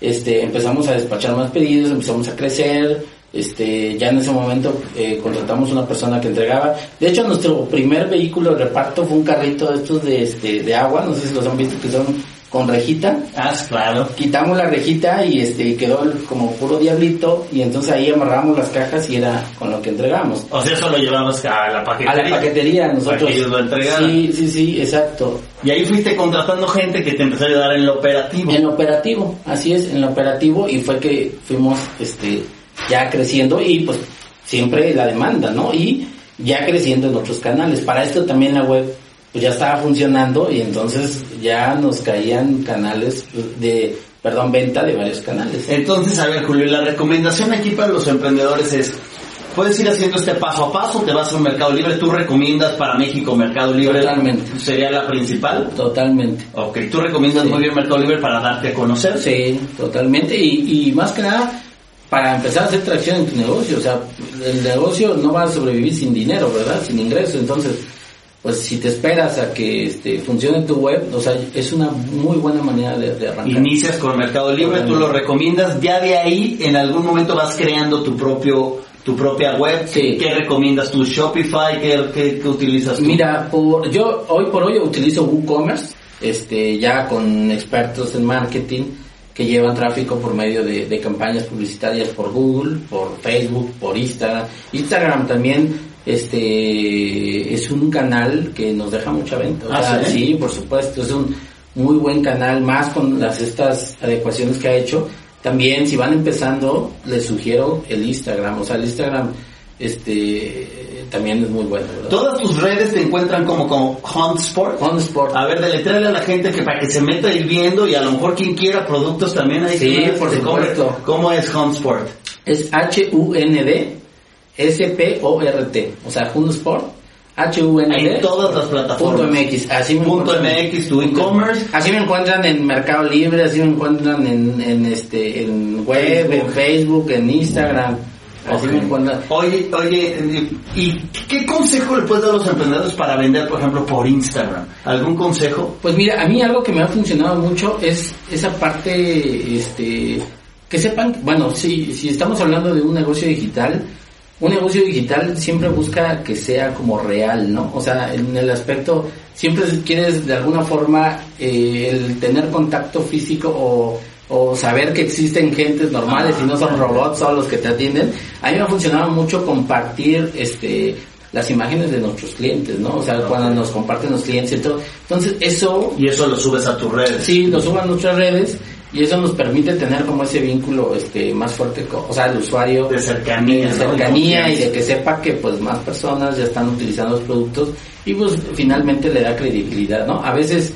Speaker 3: este, empezamos a despachar más pedidos, empezamos a crecer, este, ya en ese momento eh, contratamos una persona que entregaba. De hecho, nuestro primer vehículo de reparto fue un carrito de estos de, este, de agua, no sé si los han visto que son con rejita
Speaker 1: Ah, claro.
Speaker 3: quitamos la rejita y este quedó como puro diablito y entonces ahí amarramos las cajas y era con lo que entregamos.
Speaker 1: O sea, eso lo llevamos a la
Speaker 3: A
Speaker 1: paquetería.
Speaker 3: la paquetería nosotros.
Speaker 1: Ellos lo entregaran.
Speaker 3: Sí, sí, sí, exacto.
Speaker 1: Y ahí fuiste contratando gente que te empezó a ayudar en lo operativo.
Speaker 3: En lo operativo, así es, en lo operativo y fue que fuimos este ya creciendo y pues siempre la demanda, ¿no? Y ya creciendo en otros canales. Para esto también la web pues ya estaba funcionando y entonces ya nos caían canales de, perdón, venta de varios canales.
Speaker 1: Entonces, a ver, Julio, la recomendación aquí para los emprendedores es, puedes ir haciendo este paso a paso, te vas a un Mercado Libre, tú recomiendas para México Mercado Libre.
Speaker 3: Totalmente.
Speaker 1: ¿Sería la principal?
Speaker 3: Totalmente.
Speaker 1: Ok, tú recomiendas muy bien Mercado Libre para darte a conocer.
Speaker 3: Sí, totalmente. Y, y más que nada, para empezar a hacer tracción en tu negocio. O sea, el negocio no va a sobrevivir sin dinero, ¿verdad? Sin ingresos. Entonces, pues si te esperas a que este, funcione tu web, o sea, es una muy buena manera de, arrancar.
Speaker 1: Inicias con Mercado Libre, tú lo recomiendas, ya de ahí en algún momento vas creando tu propio tu propia web.
Speaker 3: Sí.
Speaker 1: ¿Qué recomiendas tú? Shopify, ¿qué, qué, utilizas tú?
Speaker 3: Mira, por, yo hoy por hoy utilizo WooCommerce, este, ya con expertos en marketing que llevan tráfico por medio de, de campañas publicitarias por Google, por Facebook, por Instagram. Instagram también este es un canal que nos deja mucha venta.
Speaker 1: ¿Ah,
Speaker 3: ¿sí? por supuesto, es un muy buen canal, más con las estas adecuaciones que ha hecho. También si van empezando, les sugiero el Instagram, o sea, el Instagram este también es muy bueno.
Speaker 1: Todas tus redes te encuentran como como Huntsport.
Speaker 3: Huntsport.
Speaker 1: A ver, deletréale a la gente que para que se meta ir viendo y a lo mejor quien quiera productos también hay
Speaker 3: Sí, por supuesto.
Speaker 1: ¿Cómo es Huntsport?
Speaker 3: Es H U N D S-P-O-R-T, o sea, Sport, H-U-N-D.
Speaker 1: En todas las plataformas.
Speaker 3: MX, así me
Speaker 1: punto MX, tu e-commerce.
Speaker 3: Así me encuentran en Mercado Libre, así me encuentran en, en este, en web, en Facebook, en Instagram. Así me encuentran.
Speaker 1: Oye, oye, ¿y qué consejo le puedes dar a los emprendedores para vender, por ejemplo, por Instagram? ¿Algún consejo?
Speaker 3: Pues mira, a mí algo que me ha funcionado mucho es esa parte, este, que sepan, bueno, si, si estamos hablando de un negocio digital, un negocio digital siempre busca que sea como real, ¿no? O sea, en el aspecto, siempre quieres de alguna forma eh, el tener contacto físico o, o saber que existen gentes normales y no son robots solo los que te atienden. A mí me ha funcionado mucho compartir este las imágenes de nuestros clientes, ¿no? O sea, cuando nos comparten los clientes y todo. Entonces, eso...
Speaker 1: Y eso lo subes a tus redes.
Speaker 3: Sí, lo subo a nuestras redes y eso nos permite tener como ese vínculo este más fuerte o sea el usuario
Speaker 1: de cercanía
Speaker 3: de cercanía y de que sepa que pues más personas ya están utilizando los productos y pues finalmente le da credibilidad no a veces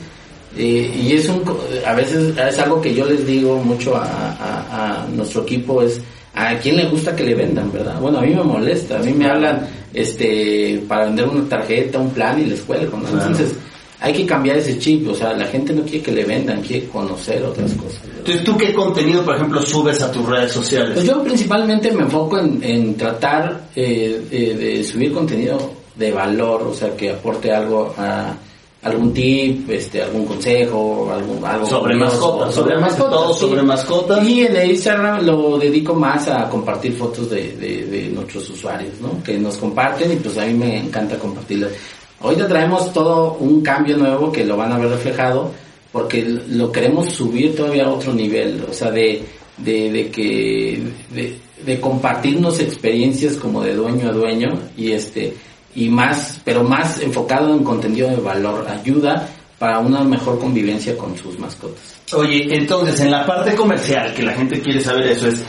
Speaker 3: eh, y es un a veces es algo que yo les digo mucho a, a, nuestro equipo es a quién le gusta que le vendan verdad bueno a mí me molesta a mí me hablan este para vender una tarjeta un plan y les cuelgo ¿no? entonces hay que cambiar ese chip, o sea, la gente no quiere que le vendan, quiere conocer otras cosas.
Speaker 1: Entonces, ¿tú qué contenido, por ejemplo, subes a tus redes sociales?
Speaker 3: Pues yo principalmente me enfoco en, tratar eh, de, subir contenido de valor, o sea, que aporte algo a algún tip, este, algún consejo, algún, algo
Speaker 1: sobre mascotas, sobre mascotas, todo sobre mascotas.
Speaker 3: Y en Instagram lo dedico más a compartir fotos de, de, de, nuestros usuarios, ¿no? Que nos comparten y pues a mí me encanta compartirlas. Ahorita traemos todo un cambio nuevo que lo van a ver reflejado porque lo queremos subir todavía a otro nivel, o sea, de, de, de que, de, de, compartirnos experiencias como de dueño a dueño y este, y más, pero más enfocado en contenido de valor, ayuda para una mejor convivencia con sus mascotas.
Speaker 1: Oye, entonces en la parte comercial, que la gente quiere saber eso es,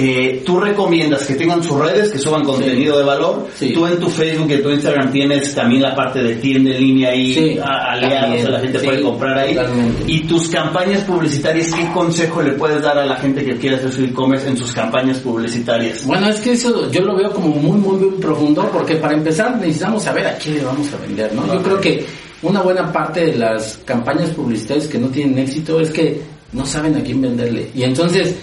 Speaker 1: eh, tú recomiendas que tengan sus redes, que suban contenido de valor. Tú en tu Facebook y en tu Instagram tienes también la parte de tienda en línea ahí, aliados, la gente puede comprar ahí. Y tus campañas publicitarias, ¿qué consejo le puedes dar a la gente que quiere hacer su e-commerce en sus campañas publicitarias?
Speaker 3: Bueno, es que eso yo lo veo como muy, muy, muy profundo, porque para empezar necesitamos saber a quién le vamos a vender, ¿no? Yo creo que una buena parte de las campañas publicitarias que no tienen éxito es que no saben a quién venderle. Y entonces,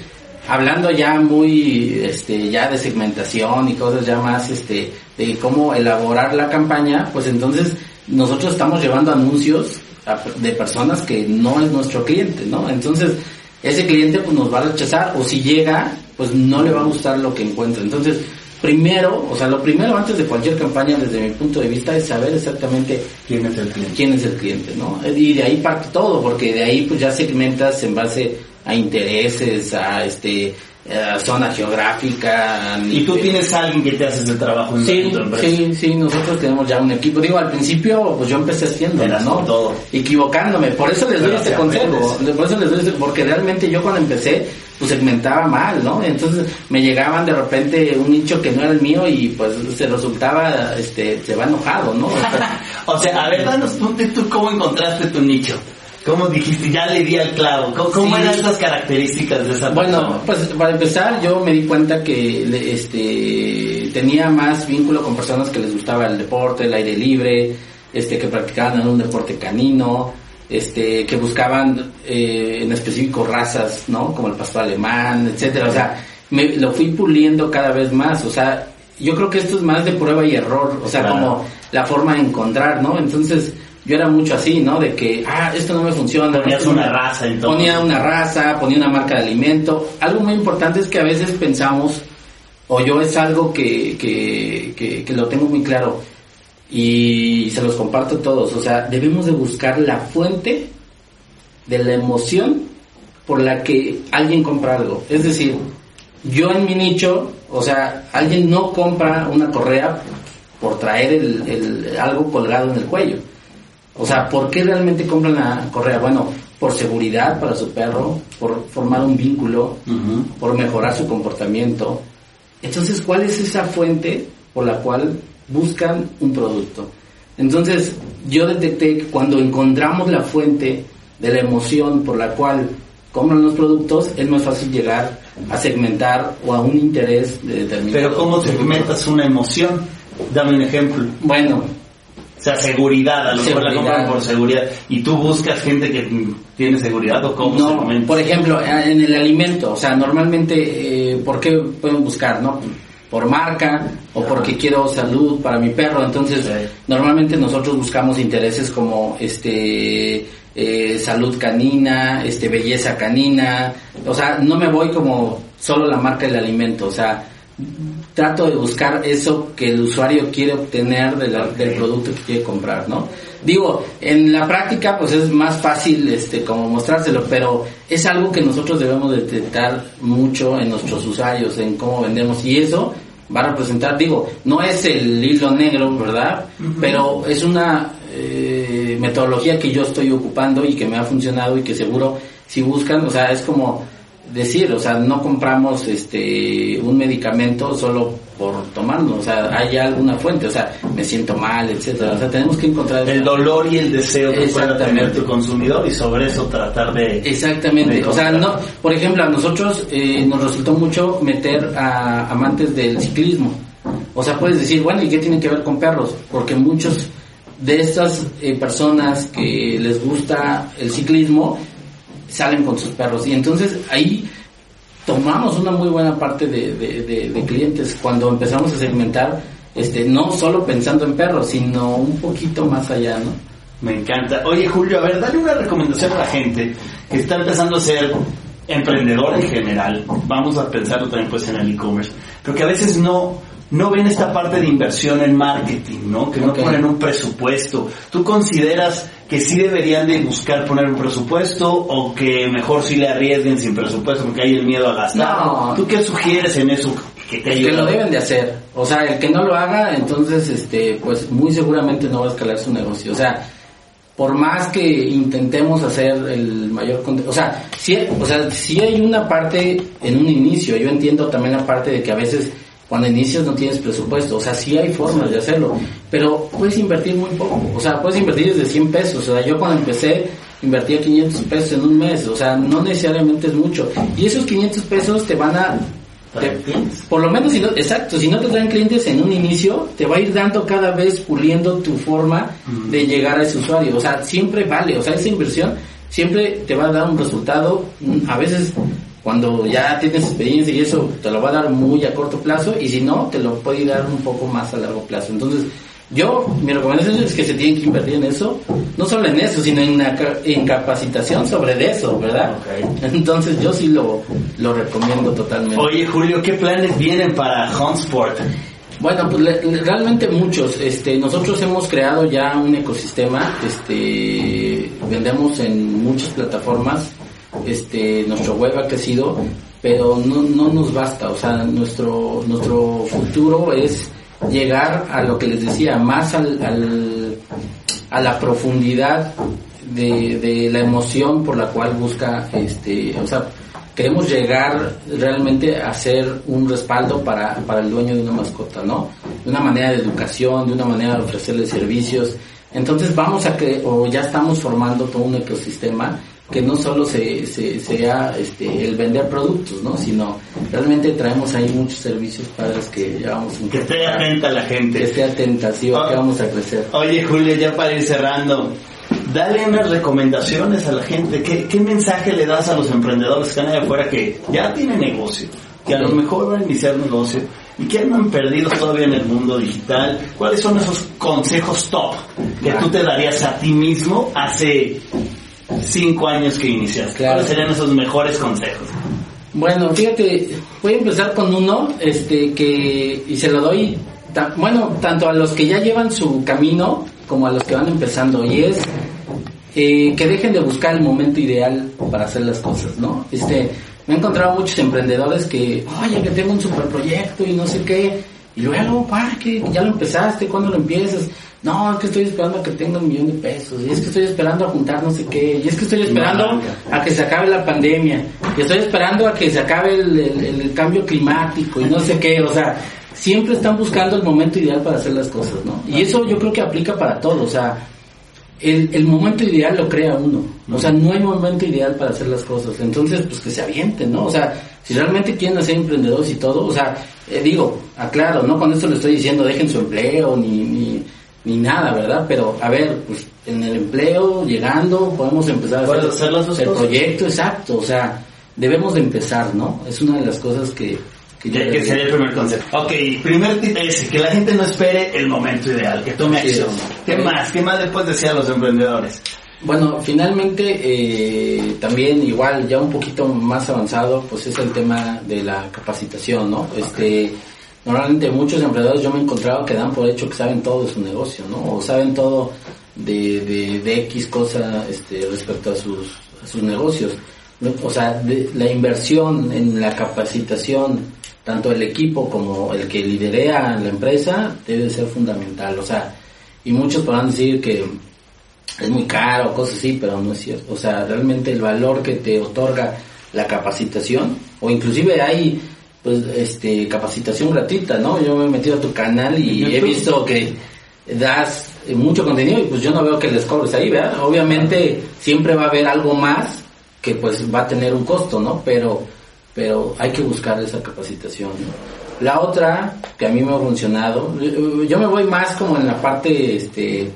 Speaker 3: hablando ya muy este ya de segmentación y cosas ya más este de cómo elaborar la campaña pues entonces nosotros estamos llevando anuncios de personas que no es nuestro cliente no entonces ese cliente pues nos va a rechazar o si llega pues no le va a gustar lo que encuentra entonces primero o sea lo primero antes de cualquier campaña desde mi punto de vista es saber exactamente
Speaker 1: quién es el cliente
Speaker 3: quién es el cliente no y de ahí parte todo porque de ahí pues ya segmentas en base a intereses, a este eh, zona geográfica.
Speaker 1: ¿Y tú tienes alguien que te hace ese trabajo en,
Speaker 3: sí,
Speaker 1: tu empresa?
Speaker 3: Sí, sí, nosotros tenemos ya un equipo. Digo, al principio, pues yo empecé haciendo, ¿no?
Speaker 1: Todo.
Speaker 3: Equivocándome. Por eso les doy
Speaker 1: Pero
Speaker 3: este
Speaker 1: te
Speaker 3: consejo.
Speaker 1: aprendes.
Speaker 3: Por eso les doy este- porque realmente yo cuando empecé, pues segmentaba mal, ¿no? Entonces me llegaban de repente un nicho que no era el mío y pues se resultaba, este, se va enojado, ¿no? (laughs) O sea,
Speaker 1: O sea, a ver, danos tú, tú cómo encontraste tu nicho. ¿Cómo dijiste? Ya le di al clavo. ¿Cómo, cómo
Speaker 3: Sí.
Speaker 1: eran estas características de esa
Speaker 3: Bueno,
Speaker 1: persona?
Speaker 3: pues para empezar yo me di cuenta que este tenía más vínculo con personas que les gustaba el deporte, el aire libre, este que practicaban algún deporte canino, este que buscaban eh, en específico razas, ¿no? Como el pastor alemán, etcétera. O sea, me, lo fui puliendo cada vez más. O sea, yo creo que esto es más de prueba y error. O sea,
Speaker 1: Claro.
Speaker 3: como la forma de encontrar, ¿no? Entonces yo era mucho así, ¿no? De que, ah, esto no me funciona.
Speaker 1: Ponías una raza, entonces.
Speaker 3: Ponía una raza, ponía una marca de alimento. Algo muy importante es que a veces pensamos, o yo es algo que, que, que, que lo tengo muy claro y se los comparto a todos. O sea, debemos de buscar la fuente de la emoción por la que alguien compra algo. Es decir, yo en mi nicho, o sea, alguien no compra una correa por traer el, el- algo colgado en el cuello. O sea, ¿por qué realmente compran la correa? Bueno, por seguridad para su perro, por formar un vínculo, por mejorar su comportamiento. Entonces, ¿cuál es esa fuente por la cual buscan un producto? Entonces, yo detecté que cuando encontramos la fuente de la emoción por la cual compran los productos, es más fácil llegar a segmentar o a un interés de determinado.
Speaker 1: Pero ¿cómo segmentas una emoción? Dame un ejemplo.
Speaker 3: Bueno,
Speaker 1: sea, seguridad, a lo mejor la compran por seguridad. ¿Y tú buscas gente que tiene seguridad o cómo se
Speaker 3: No,
Speaker 1: comenta?
Speaker 3: por ejemplo, en el alimento, o sea, normalmente, eh, ¿por qué pueden buscar, no? Por marca o porque quiero salud para mi perro. Entonces,
Speaker 1: Sí.
Speaker 3: normalmente nosotros buscamos intereses como, este, eh, salud canina, este, belleza canina. O sea, no me voy como solo la marca del alimento, o sea, trato de buscar eso que el usuario quiere obtener de la- del producto que quiere comprar, ¿no? Digo, en la práctica pues es más fácil este como mostrárselo, pero es algo que nosotros debemos detectar mucho en nuestros usuarios, en cómo vendemos y eso va a representar, digo, no es el hilo negro, ¿verdad? Pero es una eh, metodología que yo estoy ocupando y que me ha funcionado y que seguro si buscan, o sea, es como decir, o sea, no compramos este un medicamento solo por tomarlo, o sea, hay alguna fuente, o sea, me siento mal, etcétera, o sea, tenemos que encontrar
Speaker 1: El dolor y el deseo que pueda tener tu consumidor y sobre eso tratar de...
Speaker 3: Exactamente,
Speaker 1: de
Speaker 3: o sea, no, por ejemplo, a nosotros eh, nos resultó mucho meter a amantes del ciclismo. O sea, puedes decir, bueno, ¿y qué tiene que ver con perros? Porque muchos de estas eh, personas que les gusta el ciclismo salen con sus perros y entonces ahí tomamos una muy buena parte de, de- de- de clientes cuando empezamos a segmentar, este, no solo pensando en perros, sino un poquito más allá, ¿no?
Speaker 1: Me encanta. Oye, Julio, a ver, dale una recomendación a la gente que está empezando a ser emprendedor en general. Vamos a pensarlo también pues en el e-commerce. Pero que a veces no, no ven esta parte de inversión en marketing, ¿no? Que no ponen un presupuesto. ¿Tú consideras que sí deberían de buscar poner un presupuesto o que mejor sí le arriesguen sin presupuesto porque hay el miedo a gastar?
Speaker 3: No.
Speaker 1: ¿Tú qué sugieres en eso que te
Speaker 3: El que lo deben de hacer. O sea, el que no lo haga, entonces, este, pues muy seguramente no va a escalar su negocio. O sea, por más que intentemos hacer el mayor contenido, o sea, sí, o sea, sí hay una parte en un inicio. Yo entiendo también la parte de que a veces cuando inicias no tienes presupuesto. O sea, sí hay formas de hacerlo, pero puedes invertir muy poco. O sea, puedes invertir desde 100 pesos. O sea, yo cuando empecé invertía 500 pesos en un mes. O sea, no necesariamente es mucho. Y esos 500 pesos te van a te- por lo menos, si no, exacto, si no te traen clientes en un inicio, te va a ir dando cada vez puliendo tu forma de llegar a ese usuario. O sea, siempre vale, o sea, esa inversión siempre te va a dar un resultado. A veces, cuando ya tienes experiencia y eso, te lo va a dar muy a corto plazo, y si no, te lo puede dar un poco más a largo plazo. Entonces, yo, mi recomendación es que se tienen que invertir en eso, no solo en eso, sino en, capacitación sobre eso, ¿verdad? Entonces, yo sí lo, lo recomiendo totalmente.
Speaker 1: Oye, Julio, ¿qué planes vienen para Huntsport?
Speaker 3: Bueno, pues le- realmente muchos. Este, nosotros hemos creado ya un ecosistema. Este, vendemos en muchas plataformas. Este, nuestro web ha crecido, pero no, no nos basta, o sea, nuestro, nuestro futuro es llegar a lo que les decía, más al, al a la profundidad de, de, la emoción por la cual busca, este, o sea, queremos llegar realmente a ser un respaldo para, para el dueño de una mascota, ¿no? De una manera de educación, de una manera de ofrecerle servicios. Entonces vamos a que, o ya estamos formando todo un ecosistema que no solo se, se, sea este, el vender productos, ¿no? Sino realmente traemos ahí muchos servicios padres que ya vamos
Speaker 1: Que esté atenta la gente.
Speaker 3: Que esté atenta, sí, que ah. vamos a crecer.
Speaker 1: Oye, Julio, ya para ir cerrando, dale unas recomendaciones a la gente. ¿Qué, ¿Qué, mensaje le das a los emprendedores que están allá afuera que ya tienen negocio, que a lo mejor van a iniciar negocio y que andan perdidos todavía en el mundo digital? ¿Cuáles son esos consejos top que tú te darías a ti mismo hace cinco años que iniciaste? ¿Cuáles serían esos mejores consejos?
Speaker 3: Bueno, fíjate, voy a empezar con uno, este, que, y se lo doy, bueno, tanto a los que ya llevan su camino como a los que van empezando, y es eh, que dejen de buscar el momento ideal para hacer las cosas, ¿no? Este, me he encontrado muchos emprendedores que, oye, que tengo un super proyecto y no sé qué, y luego, ¿para qué? ¿Ya lo empezaste? ¿Cuándo lo empiezas? No, es que estoy esperando a que tenga un millón de pesos. Y es que estoy esperando a juntar no sé qué. Y es que estoy esperando a que se acabe la pandemia. Y estoy esperando a que se acabe el, cambio climático y no sé qué. O sea, siempre están buscando el momento ideal para hacer las cosas, ¿no? Y eso yo creo que aplica para todo. O sea, el, el momento ideal lo crea uno. O sea, no hay momento ideal para hacer las cosas. Entonces, pues que se avienten, ¿no? O sea, si realmente quieren ser emprendedores y todo, o sea, eh, digo, aclaro, no con esto le estoy diciendo dejen su empleo ni, ni, ni nada, ¿verdad? Pero, a ver, pues en el empleo, llegando, podemos empezar a hacer, el proyecto, exacto, o sea, debemos de empezar, ¿no? Es una de las cosas que...
Speaker 1: Que, que sería el primer concepto. Ok, primer tip es que la gente no espere el momento ideal, que tome acción. ¿Qué más? ¿Qué más después decían los emprendedores?
Speaker 3: Bueno, finalmente eh, también igual ya un poquito más avanzado, pues es el tema de la capacitación, ¿no? Este, normalmente muchos emprendedores yo me he encontrado que dan por hecho que saben todo de su negocio, ¿no? O saben todo de, de, de X cosa este, respecto a sus, sus negocios. O sea, la inversión en la capacitación, tanto el equipo como el que liderea la empresa, debe ser fundamental. O sea, y muchos podrán decir que es muy caro, cosas así, pero no es cierto. O sea, realmente el valor que te otorga la capacitación, o inclusive hay pues este capacitación gratuita, ¿no? Yo me he metido a tu canal y he visto que das mucho contenido y pues yo no veo que les cobres ahí, ¿verdad? Obviamente siempre va a haber algo más que pues va a tener un costo, ¿no? Pero pero hay que buscar esa capacitación. La otra que a mí me ha funcionado, yo me voy más como en la parte este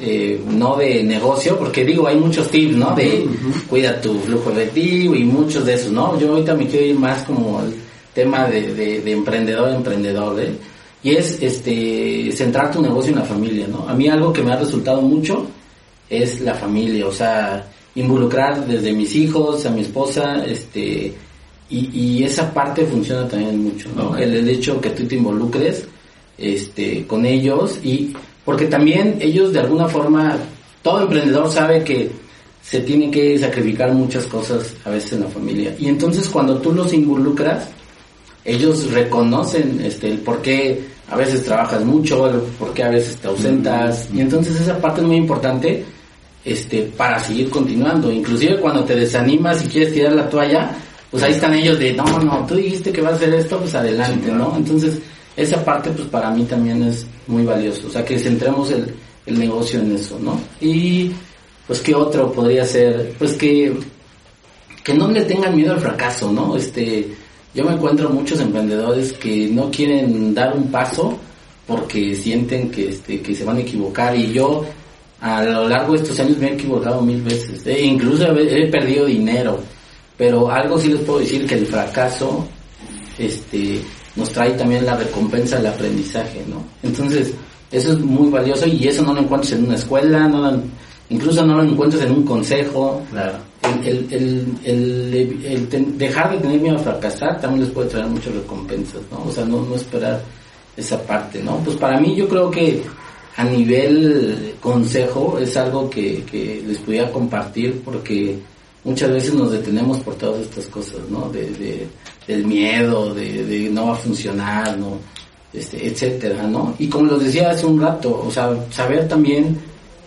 Speaker 3: eh, no de negocio, porque digo, hay muchos tips, ¿no? De cuida tu flujo efectivo y muchos de esos, ¿no? Yo ahorita me quiero ir más como el tema de, de, emprendedor, emprendedor, ¿eh? Y es este centrar tu negocio en la familia, ¿no? A mí algo que me ha resultado mucho es la familia, o sea, involucrar desde mis hijos a mi esposa, este, y, y esa parte funciona también mucho, ¿no? El, el hecho que tú te involucres, este, con ellos y porque también ellos de alguna forma, todo emprendedor sabe que se tiene que sacrificar muchas cosas a veces en la familia. Y entonces cuando tú los involucras, ellos reconocen este, el por qué a veces trabajas mucho, el por qué a veces te ausentas. Y entonces esa parte es muy importante este, para seguir continuando. Inclusive cuando te desanimas y quieres tirar la toalla, pues ahí están ellos de, no, no, tú dijiste que vas a hacer esto, pues adelante, ¿no? Entonces esa parte pues para mí también es muy valioso, o sea que centremos el, el negocio en eso, ¿no? Y pues qué otro podría ser, pues que, que no le tengan miedo al fracaso, ¿no? Este, yo me encuentro muchos emprendedores que no quieren dar un paso porque sienten que, este, que se van a equivocar y yo a lo largo de estos años me he equivocado mil veces, e incluso he, perdido dinero, pero algo sí les puedo decir que el fracaso, este, nos trae también la recompensa del aprendizaje, ¿no? Entonces, eso es muy valioso y eso no lo encuentras en una escuela, no incluso no lo encuentras en un consejo.
Speaker 1: Claro.
Speaker 3: El, el, dejar de tener miedo a fracasar también les puede traer muchas recompensas, ¿no? O sea, no, no esperar esa parte, ¿no? Pues para mí yo creo que a nivel consejo es algo que, que les pudiera compartir porque muchas veces nos detenemos por todas estas cosas, ¿no? De, de del miedo, de, de no va a funcionar, ¿no? Este, etcétera, ¿no? Y como los decía hace un rato, o sea, saber también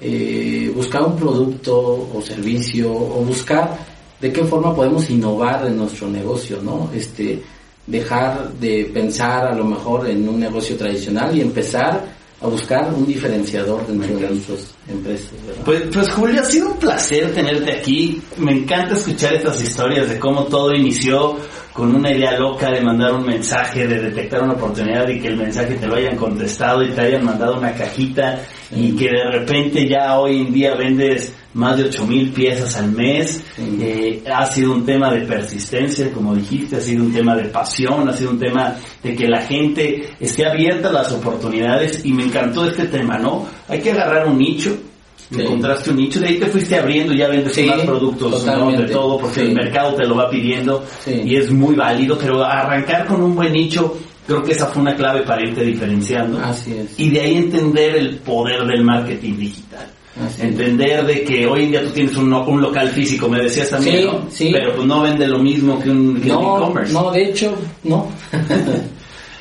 Speaker 3: eh, buscar un producto o servicio o buscar de qué forma podemos innovar en nuestro negocio, ¿no? Este, dejar de pensar a lo mejor en un negocio tradicional y empezar a buscar un diferenciador dentro de nuestras empresas.
Speaker 1: Pues, pues Julio, ha sido un placer tenerte aquí. Me encanta escuchar estas historias de cómo todo inició con una idea loca de mandar un mensaje, de detectar una oportunidad y que el mensaje te lo hayan contestado y te hayan mandado una cajita y que de repente ya hoy en día vendes más de 8000 piezas al mes. Eh, ha sido un tema de persistencia, como dijiste, ha sido un tema de pasión, ha sido un tema de que la gente esté abierta a las oportunidades y me encantó este tema, ¿no? Hay que agarrar un nicho, encontraste un nicho, de ahí te fuiste abriendo, ya vendes más productos ¿no? de todo, porque el mercado te lo va pidiendo y es muy válido, pero arrancar con un buen nicho, creo que esa fue una clave para irte diferenciando.
Speaker 3: Así es.
Speaker 1: Y de ahí entender el poder del marketing digital. entender de que hoy en día tú tienes un, un local físico, me decías también, ¿no? pero pues no vende lo mismo que un e-commerce.
Speaker 3: No, de hecho, no. (laughs)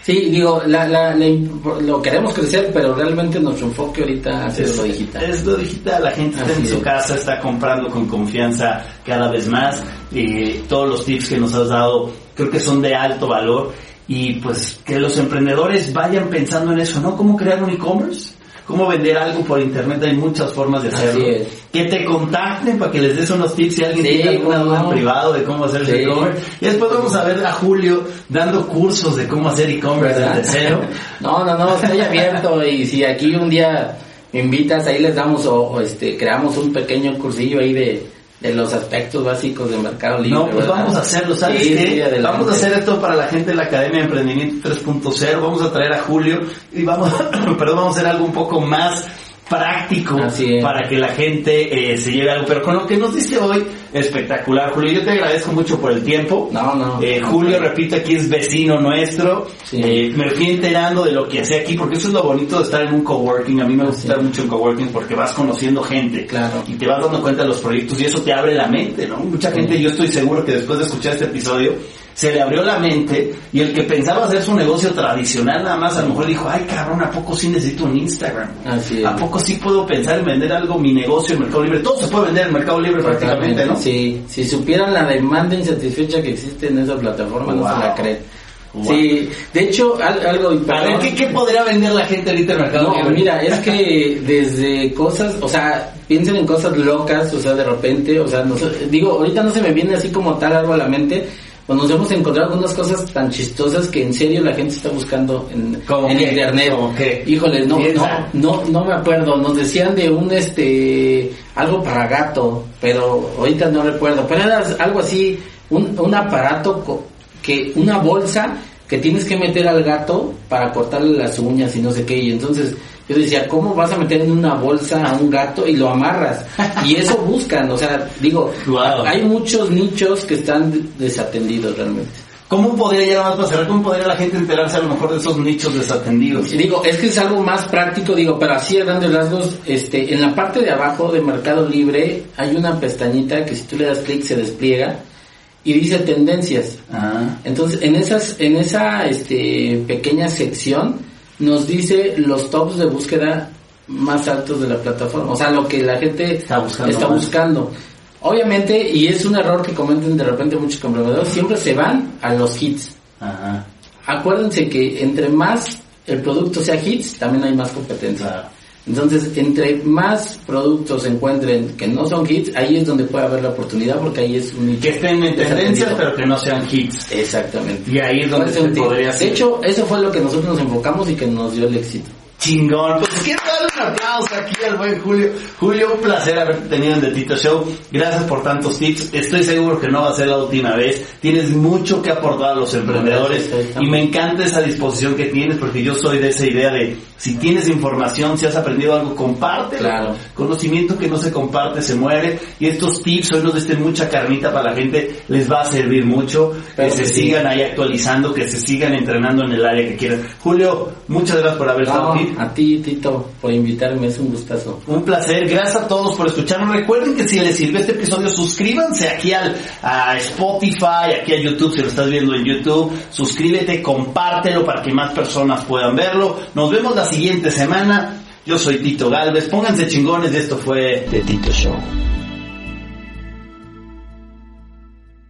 Speaker 3: Sí, digo, la, la, lo queremos crecer, pero realmente nuestro enfoque ahorita es, lo digital.
Speaker 1: Es lo digital, la gente está en su casa, está comprando con confianza cada vez más. Y todos los tips que nos has dado creo que son de alto valor y pues que los emprendedores vayan pensando en eso, ¿no? ¿Cómo crear un e-commerce? Cómo vender algo por internet, hay muchas formas de hacerlo. Que te contacten para que les des unos tips si alguien tiene alguna duda en privado de cómo hacer el e-commerce. Y después vamos a ver a Julio dando cursos de cómo hacer e-commerce desde cero. (laughs)
Speaker 3: No, no, no, estoy abierto y si aquí un día me invitas, ahí les damos o este creamos un pequeño cursillo ahí de de los aspectos básicos del Mercado Libre.
Speaker 1: No, pues vamos a hacerlo, ¿sabes qué? vamos a hacer esto para la gente de la Academia de Emprendimiento 3.0, vamos a traer a Julio y vamos, (laughs) perdón, vamos a hacer algo un poco más práctico para que la gente eh, se lleve algo. Pero con lo que nos dice hoy, espectacular, Julio. Yo te agradezco mucho por el tiempo.
Speaker 3: No, no.
Speaker 1: Eh, Julio, repito, aquí es vecino nuestro. Eh, me fui enterando de lo que hace aquí, porque eso es lo bonito de estar en un coworking. A mí me gusta estar mucho en coworking porque vas conociendo gente.
Speaker 3: Claro.
Speaker 1: Y te vas dando cuenta de los proyectos y eso te abre la mente, ¿no? Mucha gente, yo estoy seguro que después de escuchar este episodio, se le abrió la mente y el que pensaba hacer su negocio tradicional nada más a lo mejor dijo, ay cabrón, ¿a poco sí necesito un Instagram?
Speaker 3: Así
Speaker 1: ¿A poco sí puedo pensar en vender algo, mi negocio en Mercado Libre? Todo se puede vender en Mercado Libre prácticamente, ¿no?
Speaker 3: Sí, si supieran la demanda insatisfecha que existe en esa plataforma, no se la creen. Sí, de hecho, algo...
Speaker 1: A ver, ¿qué, ¿qué, podría vender la gente ahorita en Mercado
Speaker 3: no, mira, es que desde cosas, o sea, piensen en cosas locas, o sea, de repente, o sea, no, digo, ahorita no se me viene así como tal algo a la mente, pues nos hemos encontrado algunas cosas tan chistosas que en serio la gente está buscando en, en internet. Híjole, no, no, no, no me acuerdo. Nos decían de un este algo para gato, pero ahorita no recuerdo. Pero era algo así, un, un aparato que, una bolsa que tienes que meter al gato para cortarle las uñas y no sé qué. Y entonces yo decía, ¿cómo vas a meter en una bolsa a un gato y lo amarras? (laughs) Y eso buscan, o sea, digo, hay muchos nichos que están desatendidos realmente.
Speaker 1: ¿Cómo podría ya más para cómo podría la gente enterarse a lo mejor de esos nichos desatendidos?
Speaker 3: Digo, es que es algo más práctico, digo, pero así a grandes rasgos, este, en la parte de abajo de Mercado Libre hay una pestañita que si tú le das clic se despliega y dice tendencias.
Speaker 1: Ah.
Speaker 3: Entonces, en esas, en esa, este, pequeña sección, nos dice los tops de búsqueda más altos de la plataforma, o sea, lo que la gente
Speaker 1: está buscando.
Speaker 3: Está buscando. Obviamente, y es un error que comenten de repente muchos compradores, siempre se van a los hits.
Speaker 1: Ajá.
Speaker 3: Acuérdense que entre más el producto sea hits, también hay más competencia. Entonces, entre más productos se encuentren que no son hits, ahí es donde puede haber la oportunidad porque ahí es un...
Speaker 1: Que estén en tendencias pero que no sean hits.
Speaker 3: Exactamente.
Speaker 1: Y ahí es donde se podría
Speaker 3: De hecho, eso fue lo que nosotros nos enfocamos y que nos dio el éxito.
Speaker 1: Chingón. Pues darle un aplauso aquí al buen Julio. Julio, un placer haberte tenido en The Tito Show. Gracias por tantos tips. Estoy seguro que no va a ser la última vez. Tienes mucho que aportar a los emprendedores y me encanta esa disposición que tienes porque yo soy de esa idea de si tienes información, si has aprendido algo, comparte.
Speaker 3: Claro.
Speaker 1: Conocimiento que no se comparte se muere y estos tips hoy nos den mucha carnita para la gente. Les va a servir mucho. que se sigan ahí actualizando, que se sigan entrenando en el área que quieran. Julio, muchas gracias por haber estado aquí
Speaker 3: a ti, Tito, por invitarme. Es un gustazo.
Speaker 1: Un placer, gracias a todos por escucharnos. Recuerden que si les sirvió este episodio, suscríbanse aquí al, a Spotify, aquí a YouTube, si lo estás viendo en YouTube. Suscríbete, compártelo para que más personas puedan verlo. Nos vemos la siguiente semana. Yo soy Tito Galvez. Pónganse chingones, esto fue
Speaker 2: The Tito Show.